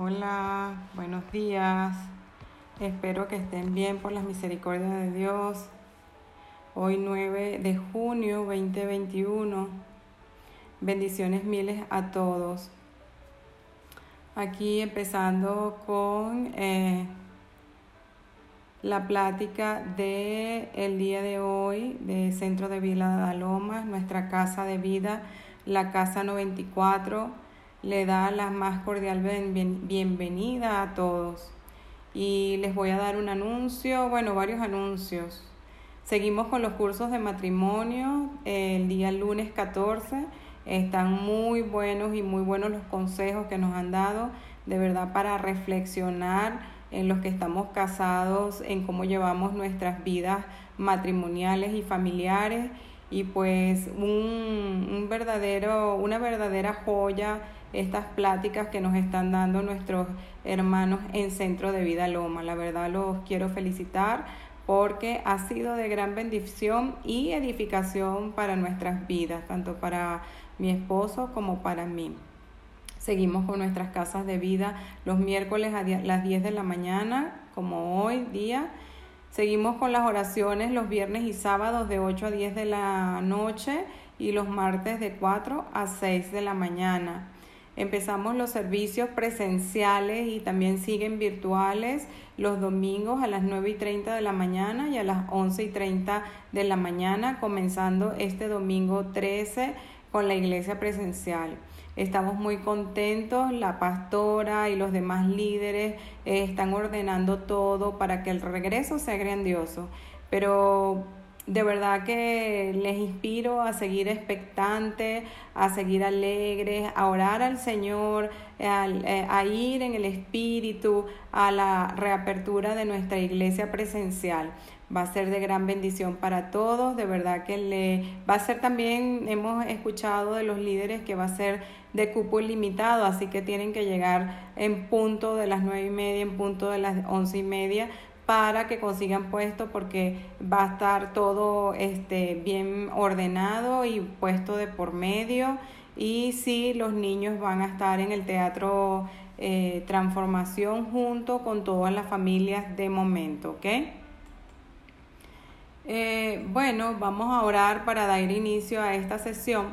Hola, buenos días. Espero que estén bien por las misericordias de Dios. Hoy 9 de junio 2021. Bendiciones miles a todos. Aquí empezando con eh, la plática de el día de hoy de Centro de Vila de Lomas, nuestra casa de vida, la casa 94 le da la más cordial bienvenida a todos. Y les voy a dar un anuncio, bueno, varios anuncios. Seguimos con los cursos de matrimonio el día lunes 14. Están muy buenos y muy buenos los consejos que nos han dado, de verdad, para reflexionar en los que estamos casados, en cómo llevamos nuestras vidas matrimoniales y familiares. Y pues un, un verdadero, una verdadera joya estas pláticas que nos están dando nuestros hermanos en Centro de Vida Loma. La verdad los quiero felicitar porque ha sido de gran bendición y edificación para nuestras vidas, tanto para mi esposo como para mí. Seguimos con nuestras casas de vida los miércoles a las 10 de la mañana, como hoy día. Seguimos con las oraciones los viernes y sábados de 8 a 10 de la noche y los martes de 4 a 6 de la mañana. Empezamos los servicios presenciales y también siguen virtuales los domingos a las 9 y 30 de la mañana y a las 11 y 30 de la mañana, comenzando este domingo 13 con la iglesia presencial. Estamos muy contentos, la pastora y los demás líderes eh, están ordenando todo para que el regreso sea grandioso. Pero de verdad que les inspiro a seguir expectantes, a seguir alegres, a orar al Señor, eh, a, ir en el Espíritu, a la reapertura de nuestra iglesia presencial. Va a ser de gran bendición para todos, de verdad que le va a ser también, hemos escuchado de los líderes que va a ser de cupo ilimitado, así que tienen que llegar en punto de las nueve y media, en punto de las once y media, para que consigan puesto porque va a estar todo este, bien ordenado y puesto de por medio y sí los niños van a estar en el teatro eh, transformación junto con todas las familias de momento, ¿ok? Eh, bueno, vamos a orar para dar inicio a esta sesión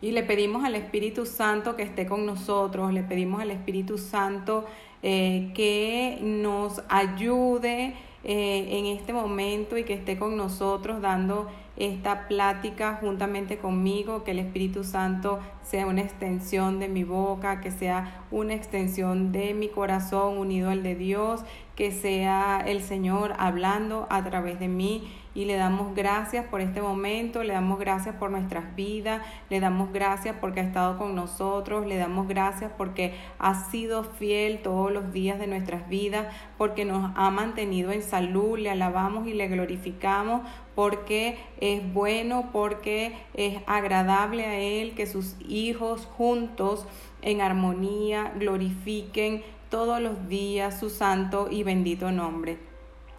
y le pedimos al Espíritu Santo que esté con nosotros, le pedimos al Espíritu Santo eh, que nos ayude eh, en este momento y que esté con nosotros dando esta plática juntamente conmigo, que el Espíritu Santo sea una extensión de mi boca, que sea una extensión de mi corazón unido al de Dios, que sea el Señor hablando a través de mí y le damos gracias por este momento, le damos gracias por nuestras vidas, le damos gracias porque ha estado con nosotros, le damos gracias porque ha sido fiel todos los días de nuestras vidas, porque nos ha mantenido en salud, le alabamos y le glorificamos porque es bueno, porque es agradable a Él que sus hijos juntos en armonía glorifiquen todos los días su santo y bendito nombre.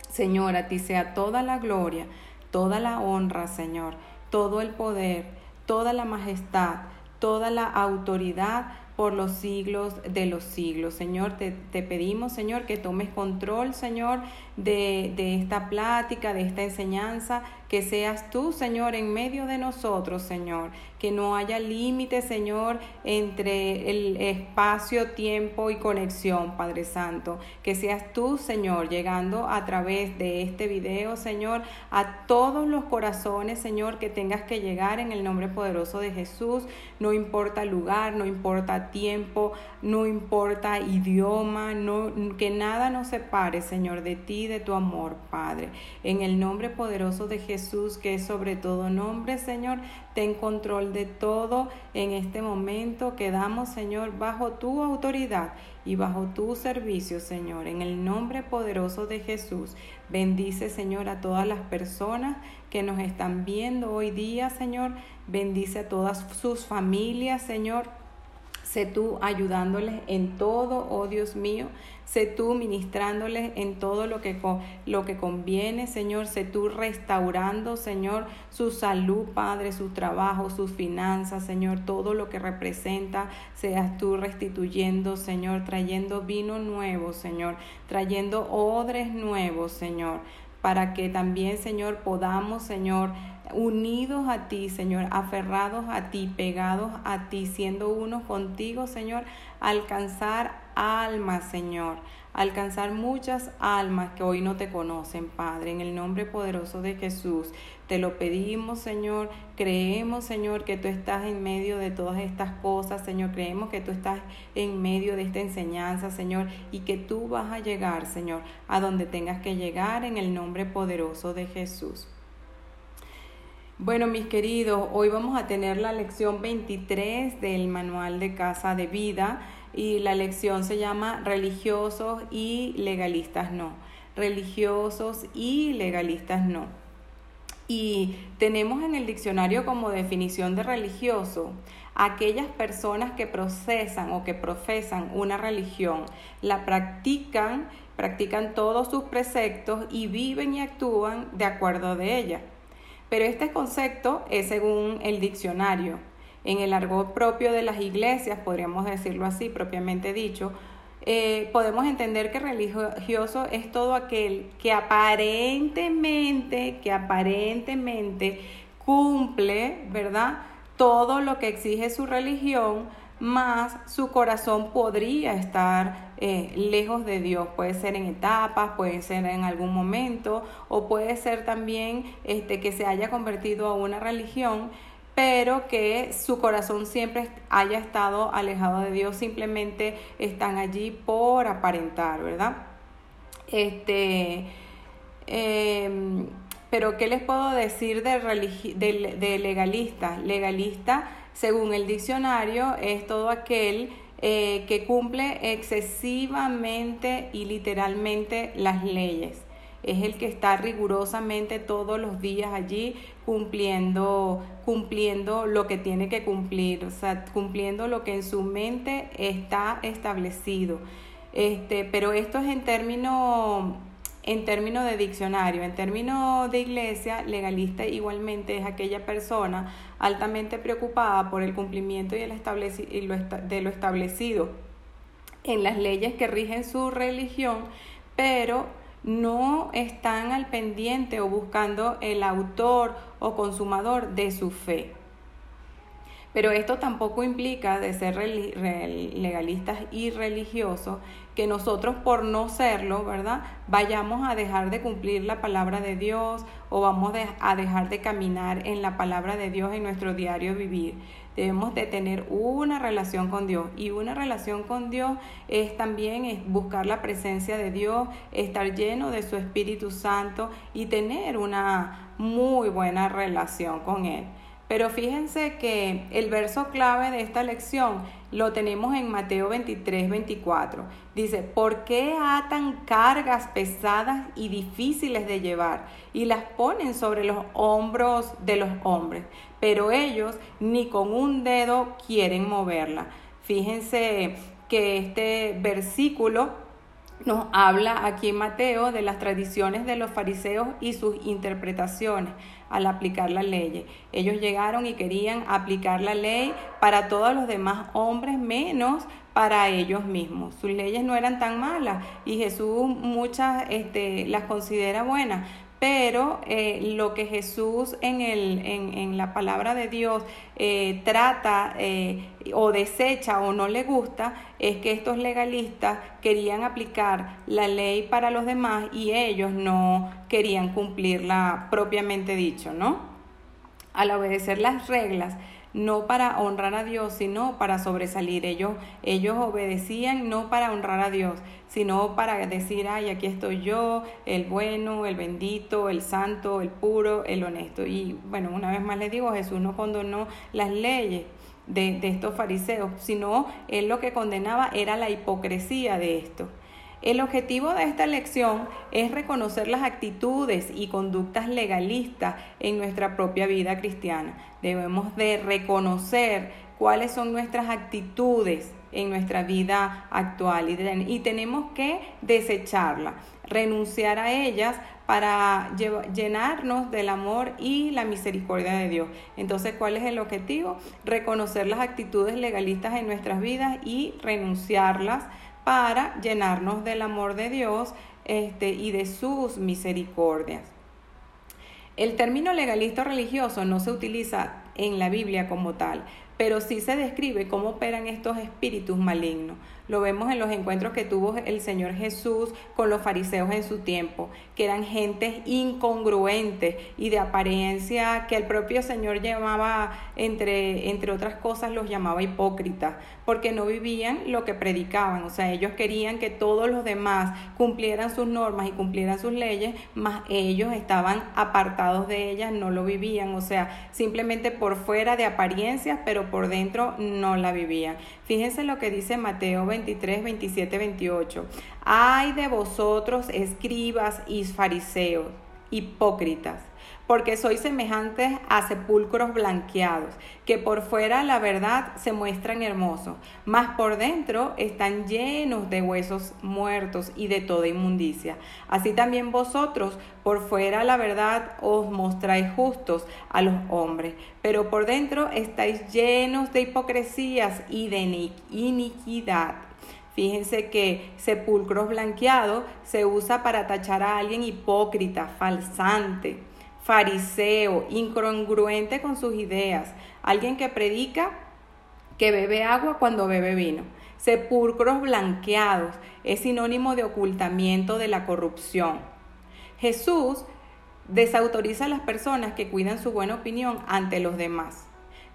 Señor, a ti sea toda la gloria, toda la honra, Señor, todo el poder, toda la majestad, toda la autoridad por los siglos de los siglos. Señor, te, te, pedimos, Señor, que tomes control, Señor, de, de esta plática, de esta enseñanza, que seas tú, Señor, en medio de nosotros, Señor, que no haya límite, Señor, entre el espacio, tiempo y conexión, Padre Santo, que seas tú, Señor, llegando a través de este video, Señor, a todos los corazones, Señor, que tengas que llegar en el nombre poderoso de Jesús, no importa lugar, no importa tiempo, no importa idioma, no, que nada nos separe, Señor, de ti, de tu amor, Padre, en el nombre poderoso de Jesús Jesús, que sobre todo nombre, Señor, ten control de todo en este momento. Quedamos, Señor, bajo tu autoridad y bajo tu servicio, Señor. En el nombre poderoso de Jesús, bendice, Señor, a todas las personas que nos están viendo hoy día, Señor. Bendice a todas sus familias, Señor Sé tú ayudándoles en todo, oh Dios mío. Sé tú ministrándoles en todo lo que, lo que conviene, Señor. Sé tú restaurando, Señor, su salud, Padre, su trabajo, sus finanzas, Señor. Todo lo que representa, seas tú restituyendo, Señor, trayendo vino nuevo, Señor. Trayendo odres nuevos, Señor. Para que también, Señor, podamos, Señor, unidos a ti, Señor, aferrados a ti, pegados a ti, siendo unos contigo, Señor, alcanzar almas, Señor, alcanzar muchas almas que hoy no te conocen, Padre, en el nombre poderoso de Jesús. Te lo pedimos, Señor. Creemos, Señor, que tú estás en medio de todas estas cosas, Señor. Creemos que tú estás en medio de esta enseñanza, Señor, y que tú vas a llegar, Señor, a donde tengas que llegar en el nombre poderoso de Jesús. Bueno, mis queridos, hoy vamos a tener la lección 23 del manual de casa de vida y la lección se llama religiosos y legalistas no. Religiosos y legalistas no. Y tenemos en el diccionario como definición de religioso aquellas personas que procesan o que profesan una religión, la practican, practican todos sus preceptos y viven y actúan de acuerdo de ella. Pero este concepto es según el diccionario. En el argot propio de las iglesias, podríamos decirlo así, propiamente dicho, eh, podemos entender que religioso es todo aquel que aparentemente, que aparentemente cumple, ¿verdad? Todo lo que exige su religión, más su corazón podría estar eh, lejos de Dios. Puede ser en etapas, puede ser en algún momento, o puede ser también este, que se haya convertido a una religión, pero que su corazón siempre haya estado alejado de Dios, simplemente están allí por aparentar, ¿verdad? Este, em, pero ¿qué les puedo decir de, legalista? Legalista según el diccionario, es todo aquel eh, que cumple excesivamente y literalmente las leyes. Es el que está rigurosamente todos los días allí cumpliendo, cumpliendo lo que tiene que cumplir, o sea, cumpliendo lo que en su mente está establecido. Este, pero esto es en términos en de diccionario, en términos de iglesia, legalista igualmente es aquella persona altamente preocupada por el cumplimiento y el de lo establecido en las leyes que rigen su religión, pero no están al pendiente o buscando el autor o consumador de su fe. Pero esto tampoco implica de ser legalistas y religiosos que nosotros por no serlo, ¿verdad? Vayamos a dejar de cumplir la palabra de Dios o vamos a dejar de caminar en la palabra de Dios en nuestro diario vivir. Debemos de tener una relación con Dios y una relación con Dios es también es buscar la presencia de Dios, estar lleno de su Espíritu Santo y tener una muy buena relación con Él. Pero fíjense que el verso clave de esta lección lo tenemos en Mateo 23, 24. Dice, ¿por qué atan cargas pesadas y difíciles de llevar y las ponen sobre los hombros de los hombres? Pero ellos ni con un dedo quieren moverla. Fíjense que este versículo nos habla aquí en Mateo de las tradiciones de los fariseos y sus interpretaciones al aplicar la ley. Ellos llegaron y querían aplicar la ley para todos los demás hombres menos para ellos mismos. Sus leyes no eran tan malas y Jesús muchas este, las considera buenas, pero eh, lo que Jesús en, el, en, en, la palabra de Dios eh, trata eh, o desecha o no le gusta es que estos legalistas querían aplicar la ley para los demás y ellos no querían cumplirla propiamente dicho, ¿no? Al obedecer las reglas, no para honrar a Dios, sino para sobresalir. Ellos, ellos obedecían no para honrar a Dios, sino para decir, ay, aquí estoy yo, el bueno, el bendito, el santo, el puro, el honesto. Y bueno, una vez más les digo, Jesús no condonó las leyes. De, de estos fariseos, sino él lo que condenaba era la hipocresía de esto. El objetivo de esta lección es reconocer las actitudes y conductas legalistas en nuestra propia vida cristiana. Debemos de reconocer cuáles son nuestras actitudes en nuestra vida actual y, tenemos que desecharla, renunciar a ellas para llenarnos del amor y la misericordia de Dios. Entonces, ¿cuál es el objetivo? Reconocer las actitudes legalistas en nuestras vidas y renunciarlas para llenarnos del amor de Dios este, y de sus misericordias. El término legalista religioso no se utiliza en la Biblia como tal, pero sí se describe cómo operan estos espíritus malignos. Lo vemos en los encuentros que tuvo el Señor Jesús con los fariseos en su tiempo, que eran gentes incongruentes y de apariencia que el propio Señor llamaba, entre, entre otras cosas, los llamaba hipócritas, porque no vivían lo que predicaban. O sea, ellos querían que todos los demás cumplieran sus normas y cumplieran sus leyes, mas ellos estaban apartados de ellas, no lo vivían. O sea, simplemente por fuera de apariencias, pero por dentro no la vivían. Fíjense lo que dice Mateo 23, 27, 28. Ay de vosotros, escribas y fariseos, hipócritas, porque sois semejantes a sepulcros blanqueados, que por fuera la verdad se muestran hermosos, mas por dentro están llenos de huesos muertos y de toda inmundicia. Así también vosotros, por fuera la verdad os mostráis justos a los hombres, pero por dentro estáis llenos de hipocresías y de iniquidad. Fíjense que sepulcros blanqueados se usa para tachar a alguien hipócrita, falsante, fariseo, incongruente con sus ideas, alguien que predica que bebe agua cuando bebe vino. Sepulcros blanqueados es sinónimo de ocultamiento de la corrupción. Jesús desautoriza a las personas que cuidan su buena opinión ante los demás,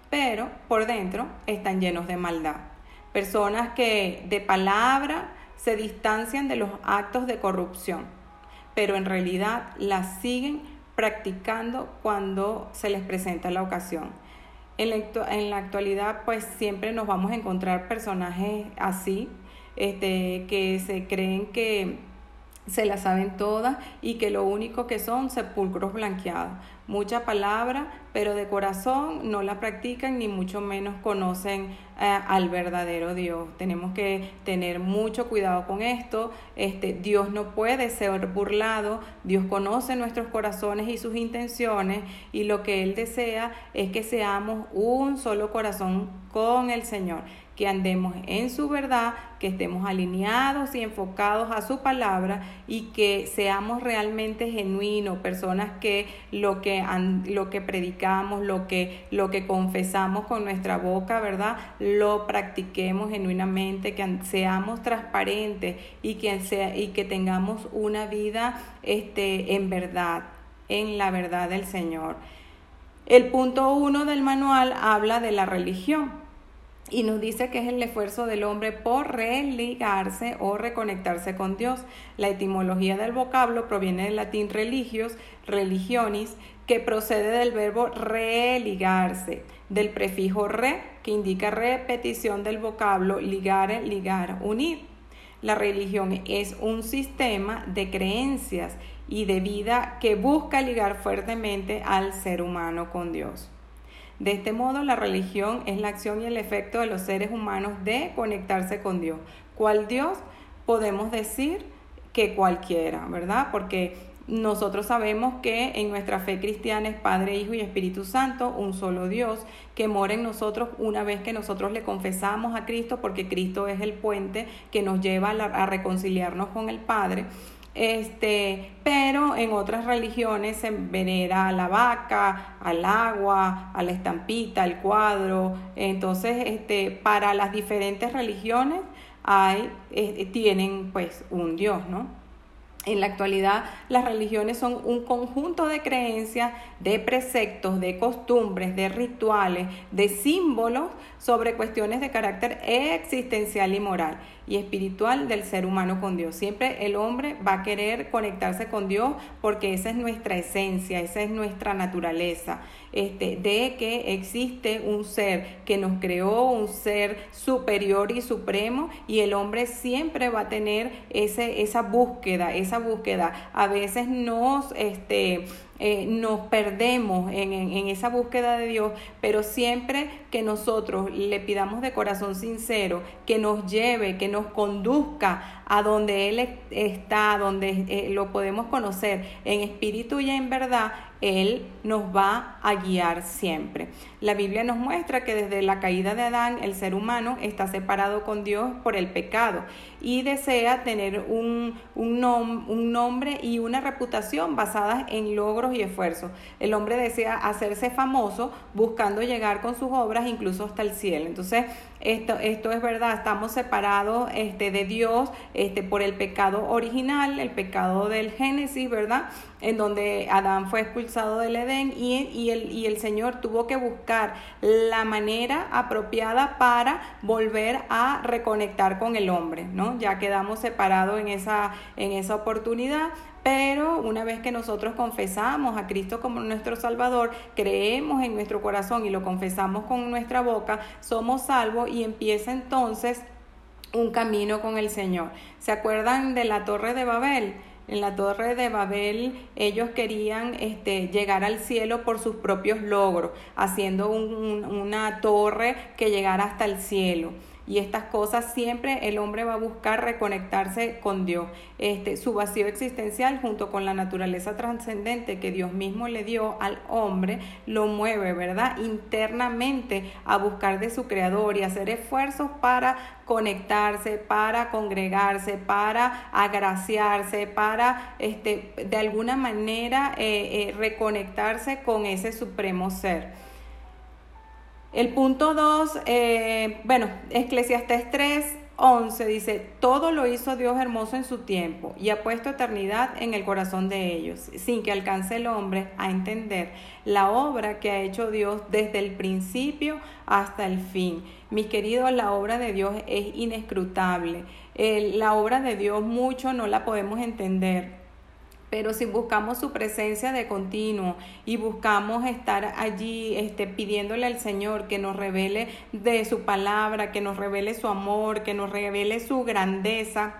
pero por dentro están llenos de maldad. Personas que de palabra se distancian de los actos de corrupción, pero en realidad las siguen practicando cuando se les presenta la ocasión. En la, actualidad, pues siempre nos vamos a encontrar personajes así, este, que se creen que se la saben todas y que lo único que son sepulcros blanqueados. Mucha palabra, pero de corazón no la practican ni mucho menos conocen eh, al verdadero Dios. Tenemos que tener mucho cuidado con esto. Este, Dios no puede ser burlado. Dios conoce nuestros corazones y sus intenciones y lo que Él desea es que seamos un solo corazón con el Señor que andemos en su verdad, que estemos alineados y enfocados a su palabra y que seamos realmente genuinos, personas que lo que, lo que predicamos, lo que, lo que confesamos con nuestra boca, ¿verdad? Lo practiquemos genuinamente, que seamos transparentes y que, sea, y que tengamos una vida este, en verdad, en la verdad del Señor. El punto uno del manual habla de la religión y nos dice que es el esfuerzo del hombre por religarse o reconectarse con Dios. La etimología del vocablo proviene del latín religios, religionis, que procede del verbo religarse, del prefijo re, que indica repetición del vocablo ligare, ligar, unir. La religión es un sistema de creencias y de vida que busca ligar fuertemente al ser humano con Dios. De este modo, la religión es la acción y el efecto de los seres humanos de conectarse con Dios. ¿Cuál Dios? Podemos decir que cualquiera, ¿verdad? Porque nosotros sabemos que en nuestra fe cristiana es Padre, Hijo y Espíritu Santo, un solo Dios, que mora en nosotros una vez que nosotros le confesamos a Cristo, porque Cristo es el puente que nos lleva a, reconciliarnos con el Padre. Este, pero en otras religiones se venera a la vaca, al agua, a la estampita, al cuadro. Entonces, este, para las diferentes religiones hay, eh, tienen pues un Dios, ¿no? En la actualidad, las religiones son un conjunto de creencias, de preceptos, de costumbres, de rituales, de símbolos sobre cuestiones de carácter existencial y moral y espiritual del ser humano con Dios. Siempre el hombre va a querer conectarse con Dios porque esa es nuestra esencia, esa es nuestra naturaleza, este, de que existe un ser que nos creó, un ser superior y supremo y el hombre siempre va a tener ese, esa búsqueda, esa búsqueda. A veces nos, este, eh, nos perdemos en, en, esa búsqueda de Dios, pero siempre que nosotros le pidamos de corazón sincero que nos lleve, que nos conduzca a donde Él está, donde eh, lo podemos conocer en espíritu y en verdad, Él nos va a guiar siempre. La Biblia nos muestra que desde la caída de Adán el ser humano está separado con Dios por el pecado y desea tener un, un, un nombre y una reputación basadas en logros y esfuerzos. El hombre desea hacerse famoso buscando llegar con sus obras incluso hasta el cielo. Entonces, esto, esto es verdad, estamos separados este, de Dios este, por el pecado original, el pecado del Génesis, ¿verdad? En donde Adán fue expulsado del Edén y, y, el, y el Señor tuvo que buscar la manera apropiada para volver a reconectar con el hombre, ¿no? Ya quedamos separados en esa, en esa oportunidad, pero una vez que nosotros confesamos a Cristo como nuestro Salvador, creemos en nuestro corazón y lo confesamos con nuestra boca, somos salvos y empieza entonces un camino con el Señor. ¿Se acuerdan de la torre de Babel? En la torre de Babel ellos querían este, llegar al cielo por sus propios logros, haciendo una torre que llegara hasta el cielo y estas cosas siempre el hombre va a buscar reconectarse con Dios. Este, su vacío existencial junto con la naturaleza trascendente que Dios mismo le dio al hombre lo mueve, ¿verdad? Internamente a buscar de su creador y hacer esfuerzos para conectarse, para congregarse, para agraciarse, para este, de alguna manera eh, eh, reconectarse con ese supremo ser. El punto 2, eh, bueno, Eclesiastes 3, 11 dice, todo lo hizo Dios hermoso en su tiempo y ha puesto eternidad en el corazón de ellos, sin que alcance el hombre a entender la obra que ha hecho Dios desde el principio hasta el fin. Mis queridos, la obra de Dios es inescrutable. la obra de Dios mucho no la podemos entender pero si buscamos su presencia de continuo y buscamos estar allí este, pidiéndole al Señor que nos revele de su palabra, que nos revele su amor, que nos revele su grandeza,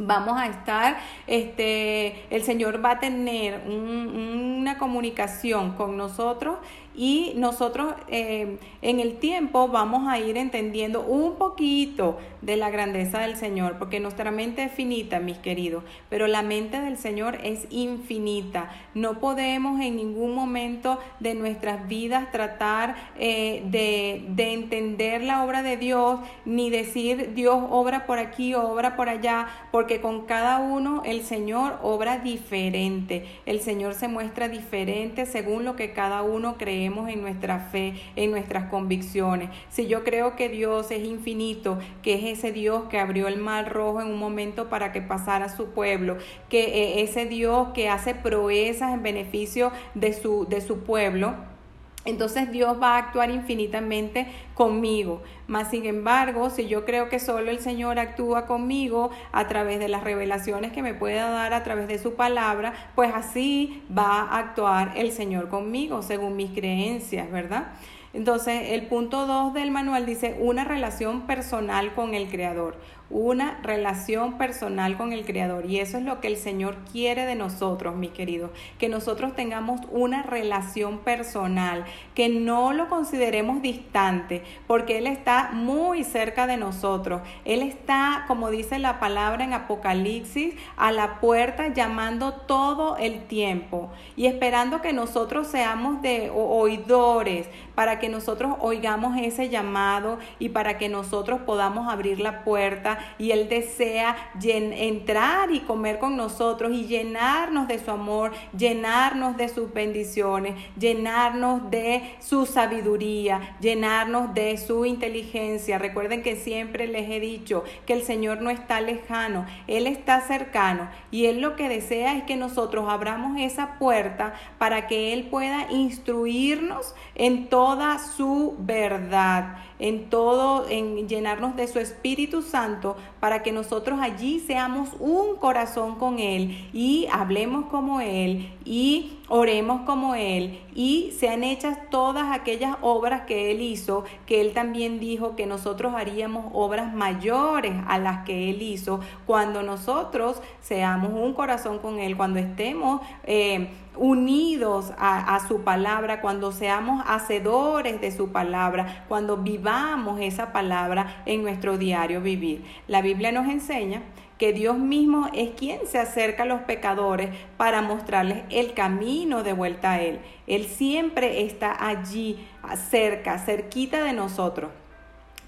vamos a estar, este, el Señor va a tener una comunicación con nosotros y nosotros eh, en el tiempo vamos a ir entendiendo un poquito de la grandeza del Señor, porque nuestra mente es finita, mis queridos, pero la mente del Señor es infinita. No podemos en ningún momento de nuestras vidas tratar eh, de, de entender la obra de Dios, ni decir Dios obra por aquí, obra por allá, porque con cada uno el Señor obra diferente. El Señor se muestra diferente según lo que cada uno cree en nuestra fe, en nuestras convicciones. Si yo creo que Dios es infinito, que es ese Dios que abrió el mar rojo en un momento para que pasara su pueblo, que eh, ese Dios que hace proezas en beneficio de su, de su pueblo, entonces Dios va a actuar infinitamente conmigo. Mas sin embargo, si yo creo que solo el Señor actúa conmigo a través de las revelaciones que me pueda dar a través de su palabra, pues así va a actuar el Señor conmigo, según mis creencias, ¿verdad? Entonces, el punto 2 del manual dice una relación personal con el Creador una relación personal con el Creador. Y eso es lo que el Señor quiere de nosotros, mis queridos, que nosotros tengamos una relación personal, que no lo consideremos distante, porque Él está muy cerca de nosotros. Él está, como dice la palabra en Apocalipsis, a la puerta llamando todo el tiempo y esperando que nosotros seamos de oidores, para que nosotros oigamos ese llamado y para que nosotros podamos abrir la puerta y Él desea entrar y comer con nosotros y llenarnos de su amor, llenarnos de sus bendiciones, llenarnos de su sabiduría, llenarnos de su inteligencia. Recuerden que siempre les he dicho que el Señor no está lejano, Él está cercano y Él lo que desea es que nosotros abramos esa puerta para que Él pueda instruirnos en toda su verdad en todo, en llenarnos de su Espíritu Santo para que nosotros allí seamos un corazón con Él y hablemos como Él y oremos como Él y sean hechas todas aquellas obras que Él hizo, que Él también dijo que nosotros haríamos obras mayores a las que Él hizo cuando nosotros seamos un corazón con Él, cuando estemos... Eh, unidos a, su palabra, cuando seamos hacedores de su palabra, cuando vivamos esa palabra en nuestro diario vivir. La Biblia nos enseña que Dios mismo es quien se acerca a los pecadores para mostrarles el camino de vuelta a Él. Él siempre está allí, cerca, cerquita de nosotros.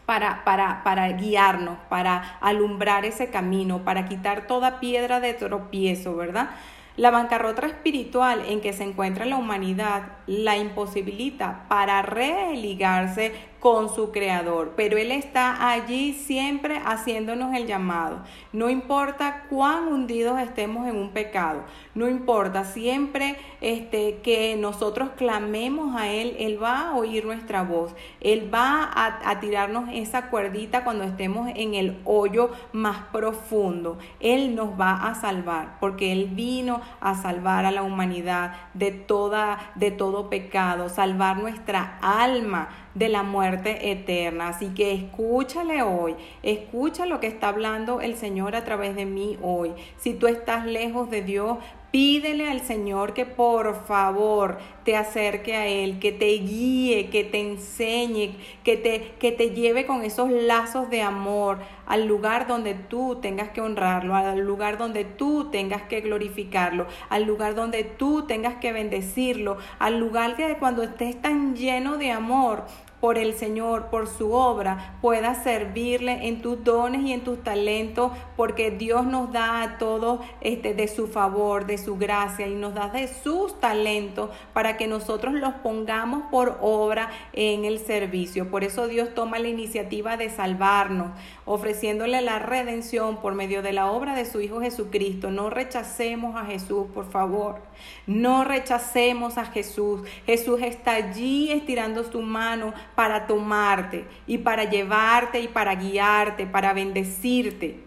Para, para, para, guiarnos, para alumbrar ese camino, para quitar toda piedra de tropiezo, ¿verdad? La bancarrota espiritual en que se encuentra la humanidad la imposibilita para religarse con su creador, pero Él está allí siempre haciéndonos el llamado. No importa cuán hundidos estemos en un pecado, no importa, siempre este, que nosotros clamemos a Él, Él va a oír nuestra voz, Él va a, tirarnos esa cuerdita cuando estemos en el hoyo más profundo. Él nos va a salvar, porque Él vino a salvar a la humanidad de, toda, de todo pecado, salvar nuestra alma de la muerte eterna. Así que escúchale hoy, escucha lo que está hablando el Señor a través de mí hoy. Si tú estás lejos de Dios, Pídele al Señor que por favor te acerque a Él, que te guíe, que te enseñe, que te, que te lleve con esos lazos de amor al lugar donde tú tengas que honrarlo, al lugar donde tú tengas que glorificarlo, al lugar donde tú tengas que bendecirlo, al lugar que cuando estés tan lleno de amor, por el Señor, por su obra, puedas servirle en tus dones y en tus talentos, porque Dios nos da a todos este, de su favor, de su gracia y nos da de sus talentos para que nosotros los pongamos por obra en el servicio. Por eso Dios toma la iniciativa de salvarnos, ofreciéndole la redención por medio de la obra de su Hijo Jesucristo. No rechacemos a Jesús, por favor. No rechacemos a Jesús. Jesús está allí estirando su mano para tomarte y para llevarte y para guiarte, para bendecirte.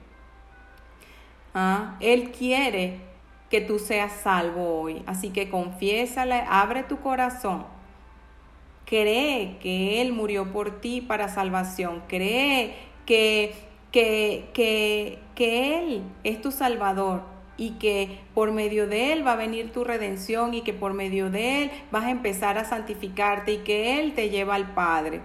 ¿Ah? Él quiere que tú seas salvo hoy. Así que confiésale, abre tu corazón. Cree que Él murió por ti para salvación. Cree que, que, que, que Él es tu Salvador y que por medio de Él va a venir tu redención y que por medio de Él vas a empezar a santificarte y que Él te lleva al Padre.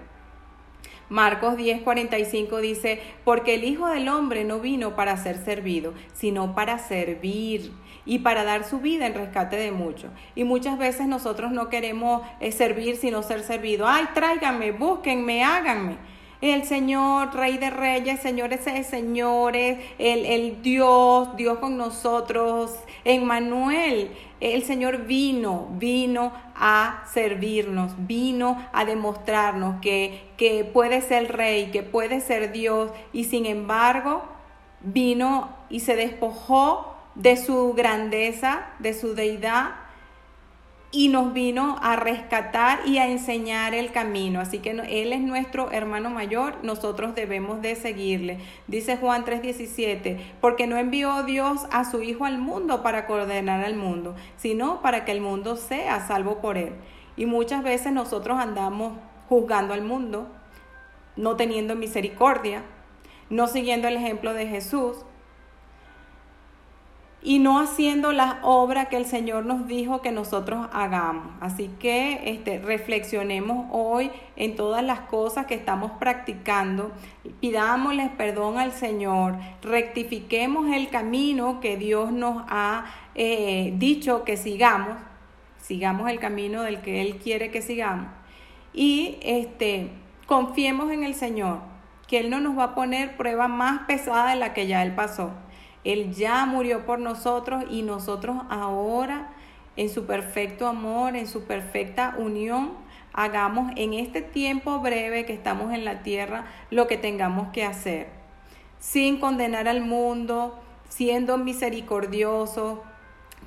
Marcos 10:45 dice, porque el Hijo del Hombre no vino para ser servido, sino para servir y para dar su vida en rescate de muchos. Y muchas veces nosotros no queremos eh, servir sino ser servido. Ay, tráiganme, búsquenme, háganme el Señor, Rey de Reyes, señores señores, el, el Dios, Dios con nosotros, Emmanuel. El Señor vino, vino a servirnos, vino a demostrarnos que, que puede ser Rey, que puede ser Dios, y sin embargo vino y se despojó de su grandeza, de su deidad, y nos vino a rescatar y a enseñar el camino. Así que Él es nuestro hermano mayor, nosotros debemos de seguirle. Dice Juan 3:17, porque no envió Dios a su Hijo al mundo para coordenar al mundo, sino para que el mundo sea salvo por Él. Y muchas veces nosotros andamos juzgando al mundo, no teniendo misericordia, no siguiendo el ejemplo de Jesús, y no haciendo las obras que el Señor nos dijo que nosotros hagamos. Así que este, reflexionemos hoy en todas las cosas que estamos practicando, pidámosle perdón al Señor, rectifiquemos el camino que Dios nos ha eh, dicho que sigamos, sigamos el camino del que Él quiere que sigamos y este, confiemos en el Señor, que Él no nos va a poner prueba más pesada de la que ya Él pasó. Él ya murió por nosotros y nosotros ahora, en su perfecto amor, en su perfecta unión, hagamos en este tiempo breve que estamos en la tierra lo que tengamos que hacer, sin condenar al mundo, siendo misericordiosos,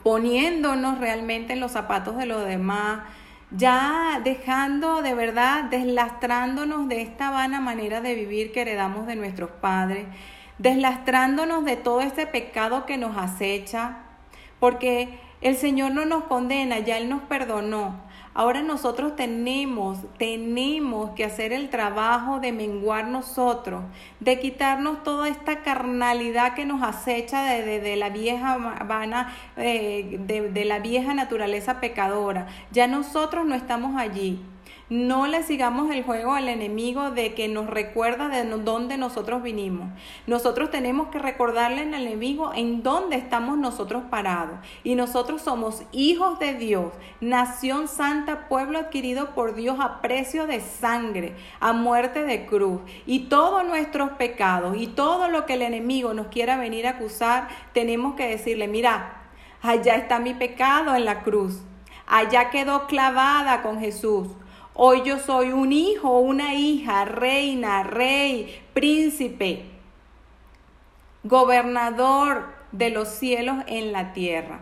poniéndonos realmente en los zapatos de los demás, ya dejando de verdad, deslastrándonos de esta vana manera de vivir que heredamos de nuestros padres deslastrándonos de todo ese pecado que nos acecha, porque El Señor no nos condena, ya Él nos perdonó. Ahora nosotros tenemos, tenemos que hacer el trabajo de menguar nosotros, de quitarnos toda esta carnalidad que nos acecha de, la vieja vana, eh, de la vieja naturaleza pecadora. Ya nosotros no estamos allí. No le sigamos el juego al enemigo de que nos recuerda de dónde nosotros vinimos. Nosotros tenemos que recordarle al enemigo en dónde estamos nosotros parados. Y nosotros somos hijos de Dios, nación santa, pueblo adquirido por Dios a precio de sangre, a muerte de cruz. Y todos nuestros pecados y todo lo que el enemigo nos quiera venir a acusar, tenemos que decirle, mira, allá está mi pecado en la cruz. Allá quedó clavada con Jesús. Hoy yo soy un hijo, una hija, reina, rey, príncipe, gobernador de los cielos en la tierra.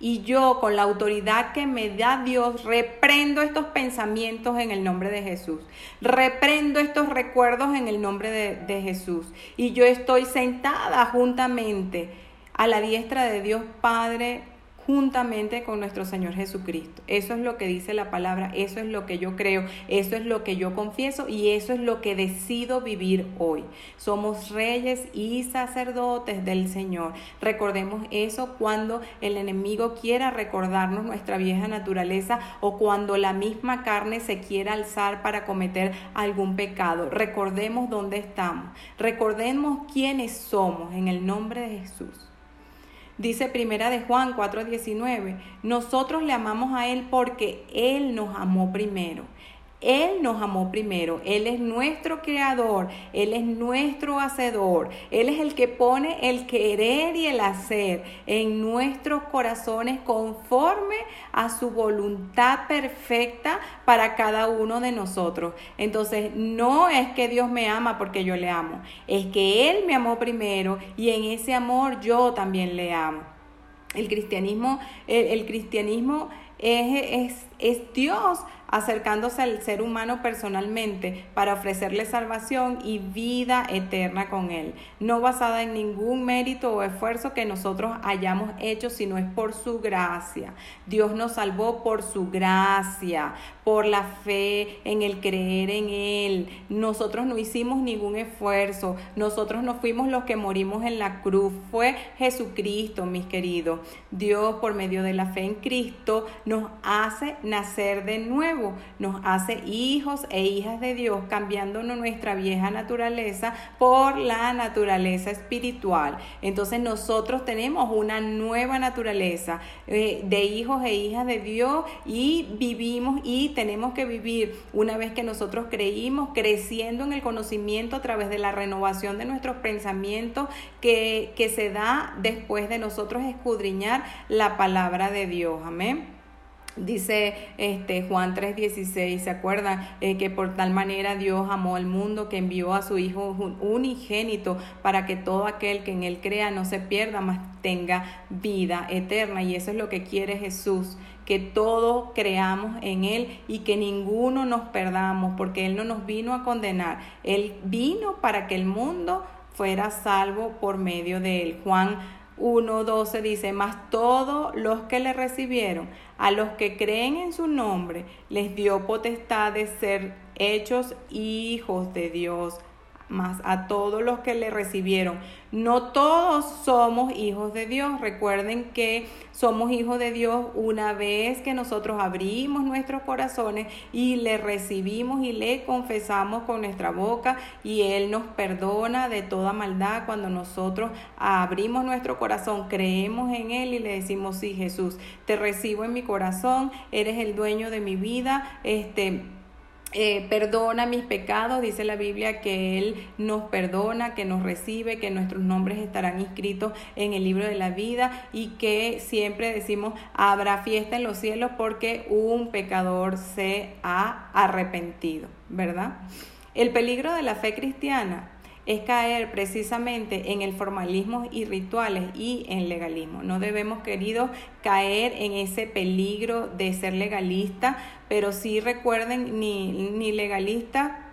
Y yo, con la autoridad que me da Dios, reprendo estos pensamientos en el nombre de Jesús. Reprendo estos recuerdos en el nombre de, Jesús. Y yo estoy sentada juntamente a la diestra de Dios Padre juntamente con nuestro Señor Jesucristo. Eso es lo que dice la palabra, eso es lo que yo creo, eso es lo que yo confieso y eso es lo que decido vivir hoy. Somos reyes y sacerdotes del Señor. Recordemos eso cuando el enemigo quiera recordarnos nuestra vieja naturaleza o cuando la misma carne se quiera alzar para cometer algún pecado. Recordemos dónde estamos. Recordemos quiénes somos en el nombre de Jesús. Dice Primera de Juan 4:19, nosotros le amamos a Él porque Él nos amó primero. Él nos amó primero, Él es nuestro creador, Él es nuestro hacedor, Él es el que pone el querer y el hacer en nuestros corazones conforme a su voluntad perfecta para cada uno de nosotros. Entonces, no es que Dios me ama porque yo le amo, es que Él me amó primero y en ese amor yo también le amo. El cristianismo, el, cristianismo es, es, es Dios acercándose al ser humano personalmente para ofrecerle salvación y vida eterna con Él, no basada en ningún mérito o esfuerzo que nosotros hayamos hecho, sino es por su gracia. Dios nos salvó por su gracia, por la fe en el creer en Él. Nosotros no hicimos ningún esfuerzo, nosotros no fuimos los que morimos en la cruz, fue Jesucristo, mis queridos. Dios, por medio de la fe en Cristo, nos hace nacer de nuevo nos hace hijos e hijas de Dios, cambiándonos nuestra vieja naturaleza por la naturaleza espiritual. Entonces nosotros tenemos una nueva naturaleza eh, de hijos e hijas de Dios y vivimos y tenemos que vivir una vez que nosotros creímos, creciendo en el conocimiento a través de la renovación de nuestros pensamientos que, que se da después de nosotros escudriñar la palabra de Dios. Amén. Dice este, Juan 3:16, ¿se acuerdan? Eh, que por tal manera Dios amó al mundo que envió a su Hijo unigénito para que todo aquel que en Él crea no se pierda, mas tenga vida eterna. Y eso es lo que quiere Jesús, que todos creamos en Él y que ninguno nos perdamos, porque Él no nos vino a condenar, Él vino para que el mundo fuera salvo por medio de Él. Juan 1.12 dice, mas todos los que le recibieron, a los que creen en su nombre, les dio potestad de ser hechos hijos de Dios más a todos los que le recibieron. No todos somos hijos de Dios. Recuerden que somos hijos de Dios una vez que nosotros abrimos nuestros corazones y le recibimos y le confesamos con nuestra boca y Él nos perdona de toda maldad cuando nosotros abrimos nuestro corazón, creemos en Él y le decimos, sí Jesús, te recibo en mi corazón, eres el dueño de mi vida, este eh, perdona mis pecados, dice la Biblia que Él nos perdona, que nos recibe, que nuestros nombres estarán inscritos en el libro de la vida y que siempre decimos habrá fiesta en los cielos porque un pecador se ha arrepentido, ¿verdad? El peligro de la fe cristiana es caer precisamente en el formalismo y rituales y en legalismo. No debemos, queridos, caer en ese peligro de ser legalista, pero sí recuerden, ni, ni legalista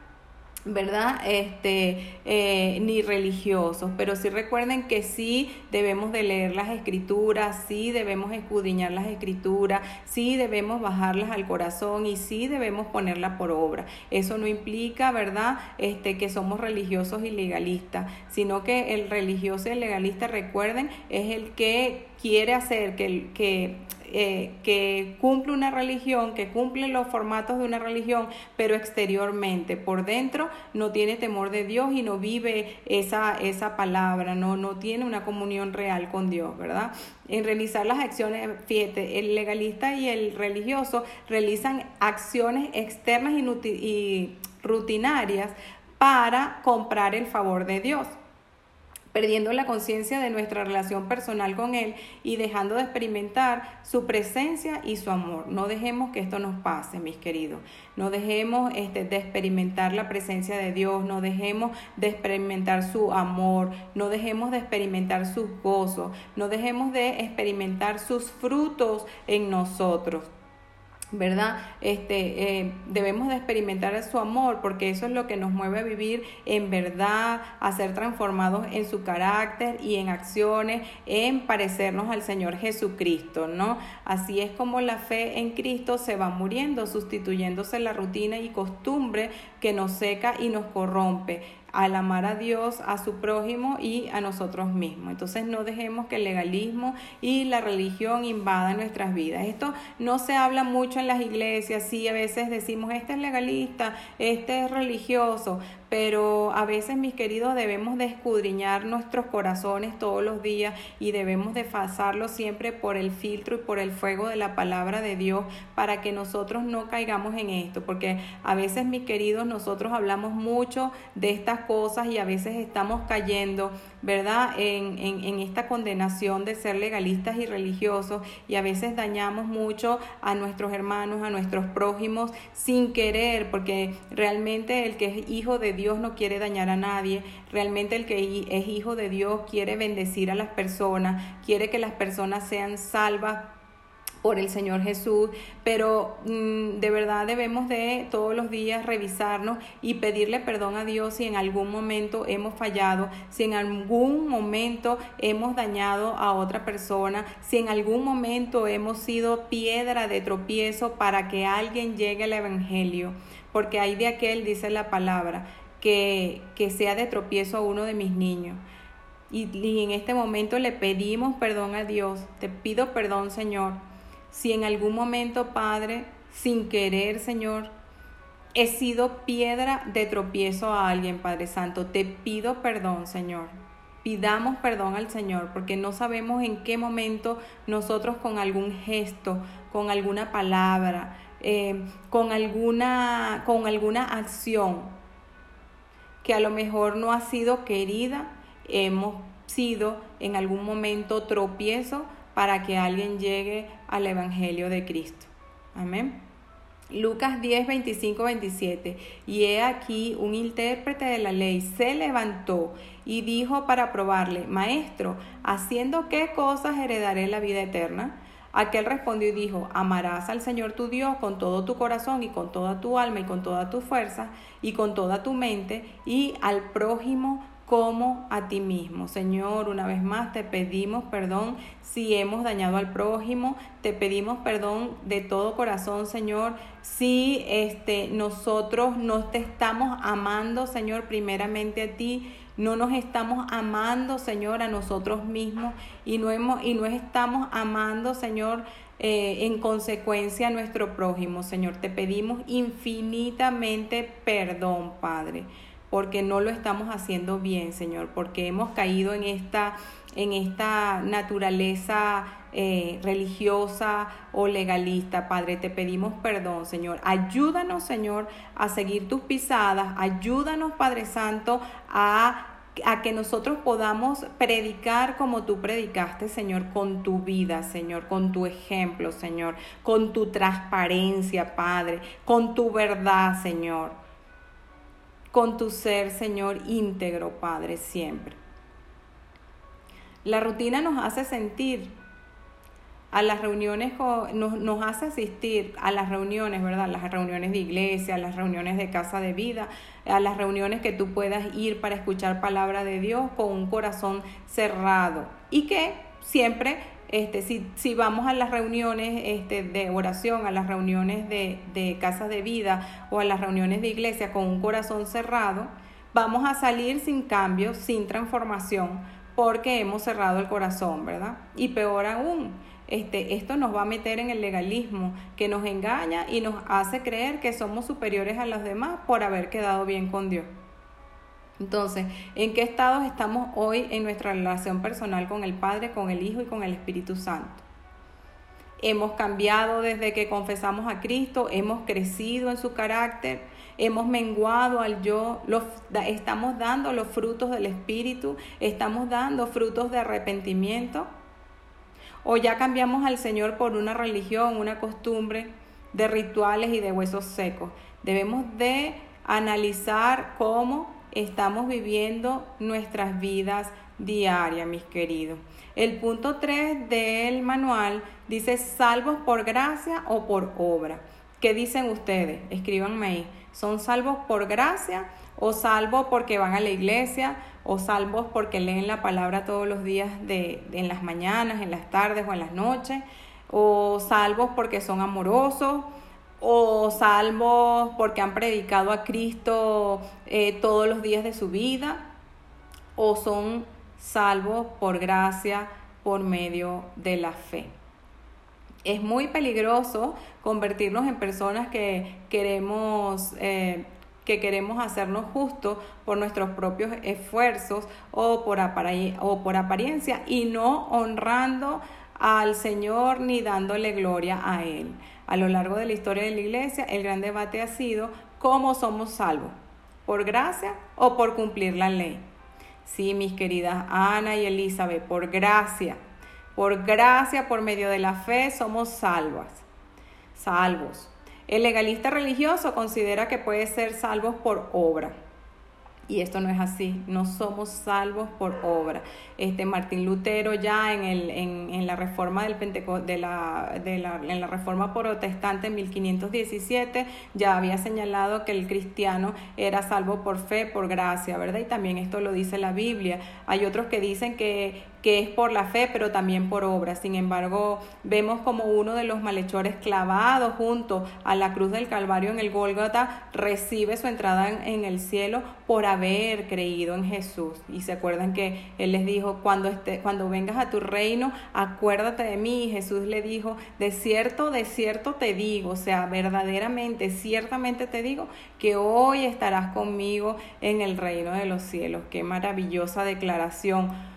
¿verdad? Este, eh, ni religiosos, pero sí recuerden que sí debemos de leer las escrituras, sí debemos escudriñar las escrituras, sí debemos bajarlas al corazón y sí debemos ponerlas por obra. Eso no implica, ¿verdad?, este, que somos religiosos y legalistas, sino que el religioso y el legalista, recuerden, es el que quiere hacer que, que eh, que cumple una religión, que cumple los formatos de una religión, pero exteriormente, por dentro, no tiene temor de Dios y no vive esa, esa palabra, no, no tiene una comunión real con Dios, ¿verdad? En realizar las acciones, fíjate, el legalista y el religioso realizan acciones externas y rutinarias para comprar el favor de Dios perdiendo la conciencia de nuestra relación personal con Él y dejando de experimentar su presencia y su amor. No dejemos que esto nos pase, mis queridos. No dejemos este, de experimentar la presencia de Dios, no dejemos de experimentar su amor, no dejemos de experimentar sus gozos, no dejemos de experimentar sus frutos en nosotros. ¿Verdad? Este, eh, debemos de experimentar su amor porque eso es lo que nos mueve a vivir en verdad, a ser transformados en su carácter y en acciones, en parecernos al Señor Jesucristo, ¿no? Así es como la fe en Cristo se va muriendo, sustituyéndose la rutina y costumbre que nos seca y nos corrompe al amar a Dios, a su prójimo y a nosotros mismos. Entonces no dejemos que el legalismo y la religión invadan nuestras vidas. Esto no se habla mucho en las iglesias, sí, a veces decimos, este es legalista, este es religioso, pero a veces, mis queridos, debemos de escudriñar nuestros corazones todos los días y debemos de pasarlo siempre por el filtro y por el fuego de la palabra de Dios para que nosotros no caigamos en esto, porque a veces, mis queridos, nosotros hablamos mucho de estas cosas y a veces estamos cayendo, ¿verdad?, en, en, en esta condenación de ser legalistas y religiosos y a veces dañamos mucho a nuestros hermanos, a nuestros prójimos sin querer, porque realmente el que es hijo de Dios, no quiere dañar a nadie. Realmente el que es hijo de Dios quiere bendecir a las personas, quiere que las personas sean salvas por el Señor Jesús, pero mm, de verdad debemos de todos los días revisarnos y pedirle perdón a Dios si en algún momento hemos fallado, si en algún momento hemos dañado a otra persona, si en algún momento hemos sido piedra de tropiezo para que alguien llegue al Evangelio, porque hay de aquel, dice la palabra, que, sea de tropiezo a uno de mis niños. Y en este momento le pedimos perdón a Dios. Te pido perdón, Señor. Si en algún momento, Padre, sin querer, Señor, he sido piedra de tropiezo a alguien, Padre Santo, te pido perdón, Señor. Pidamos perdón al Señor porque no sabemos en qué momento nosotros con algún gesto, con alguna palabra, eh, con, alguna, con alguna acción que a lo mejor no ha sido querida, hemos sido en algún momento tropiezo para que alguien llegue al Evangelio de Cristo. Amén. Lucas 10, 25, 27. Y he aquí un intérprete de la ley se levantó y dijo para probarle, Maestro, ¿haciendo qué cosas heredaré la vida eterna? Aquel respondió y dijo, amarás al Señor tu Dios con todo tu corazón y con toda tu alma y con toda tu fuerza y con toda tu mente y al prójimo como a ti mismo. Señor, una vez más te pedimos perdón si hemos dañado al prójimo, te pedimos perdón de todo corazón, Señor, si este nosotros no te estamos amando, Señor, primeramente a ti no nos estamos amando, Señor, a nosotros mismos y no, hemos, y no estamos amando, Señor, eh, en consecuencia a nuestro prójimo. Señor, te pedimos infinitamente perdón, Padre, porque no lo estamos haciendo bien, Señor, porque hemos caído en esta, en esta naturaleza eh, religiosa o legalista. Padre, te pedimos perdón, Señor. Ayúdanos, Señor, a seguir tus pisadas. Ayúdanos, Padre Santo, a a que nosotros podamos predicar como tú predicaste, Señor, con tu vida, Señor, con tu ejemplo, Señor, con tu transparencia, Padre, con tu verdad, Señor, con tu ser, Señor, íntegro, Padre, siempre. La rutina nos hace sentir a las reuniones, nos, nos hace asistir a las reuniones, ¿verdad? Las reuniones de iglesia, las reuniones de casa de vida, a las reuniones que tú puedas ir para escuchar palabra de Dios con un corazón cerrado y que siempre este, si, si, vamos a las reuniones este, de oración, a las reuniones de, de casas de vida o a las reuniones de iglesia con un corazón cerrado, vamos a salir sin cambio, sin transformación, porque hemos cerrado el corazón, ¿verdad? Y peor aún, este, esto nos va a meter en el legalismo que nos engaña y nos hace creer que somos superiores a los demás por haber quedado bien con Dios. Entonces, ¿en qué estados estamos hoy en nuestra relación personal con el Padre, con el Hijo y con el Espíritu Santo? Hemos cambiado desde que confesamos a Cristo, hemos crecido en su carácter, hemos menguado al yo, estamos dando los frutos del Espíritu, estamos dando frutos de arrepentimiento. O ya cambiamos al Señor por una religión, una costumbre de rituales y de huesos secos. Debemos de analizar cómo estamos viviendo nuestras vidas diarias, mis queridos. El punto 3 del manual dice salvos por gracia o por obra. ¿Qué dicen ustedes? Escríbanme ahí. ¿Son salvos por gracia o salvos porque van a la iglesia o salvos porque leen la palabra todos los días de, en las mañanas, en las tardes o en las noches? ¿O salvos porque son amorosos? O salvos porque han predicado a Cristo eh, todos los días de su vida, o son salvos por gracia por medio de la fe. Es muy peligroso convertirnos en personas que queremos, eh, que queremos hacernos justos por nuestros propios esfuerzos o por, o por apariencia y no honrando al Señor ni dándole gloria a Él. A lo largo de la historia de la iglesia, el gran debate ha sido cómo somos salvos, por gracia o por cumplir la ley. Sí, mis queridas Ana y Elizabeth, por gracia, por gracia, por medio de la fe, somos salvas, salvos. El legalista religioso considera que puede ser salvos por obra. Y esto no es así, no somos salvos por obra. Este Martín Lutero ya en, el, en, en la reforma del de la, de la, en la reforma protestante en 1517 ya había señalado que el cristiano era salvo por fe, por gracia, ¿verdad? Y también esto lo dice la Biblia. Hay otros que dicen que que es por la fe, pero también por obra. Sin embargo, vemos como uno de los malhechores clavados junto a la cruz del Calvario en el Gólgota recibe su entrada en, el cielo por haber creído en Jesús. Y se acuerdan que Él les dijo, cuando, esté, cuando vengas a tu reino, acuérdate de mí. Y Jesús le dijo, de cierto, de cierto te digo, o sea, verdaderamente, ciertamente te digo, que hoy estarás conmigo en el reino de los cielos. Qué maravillosa declaración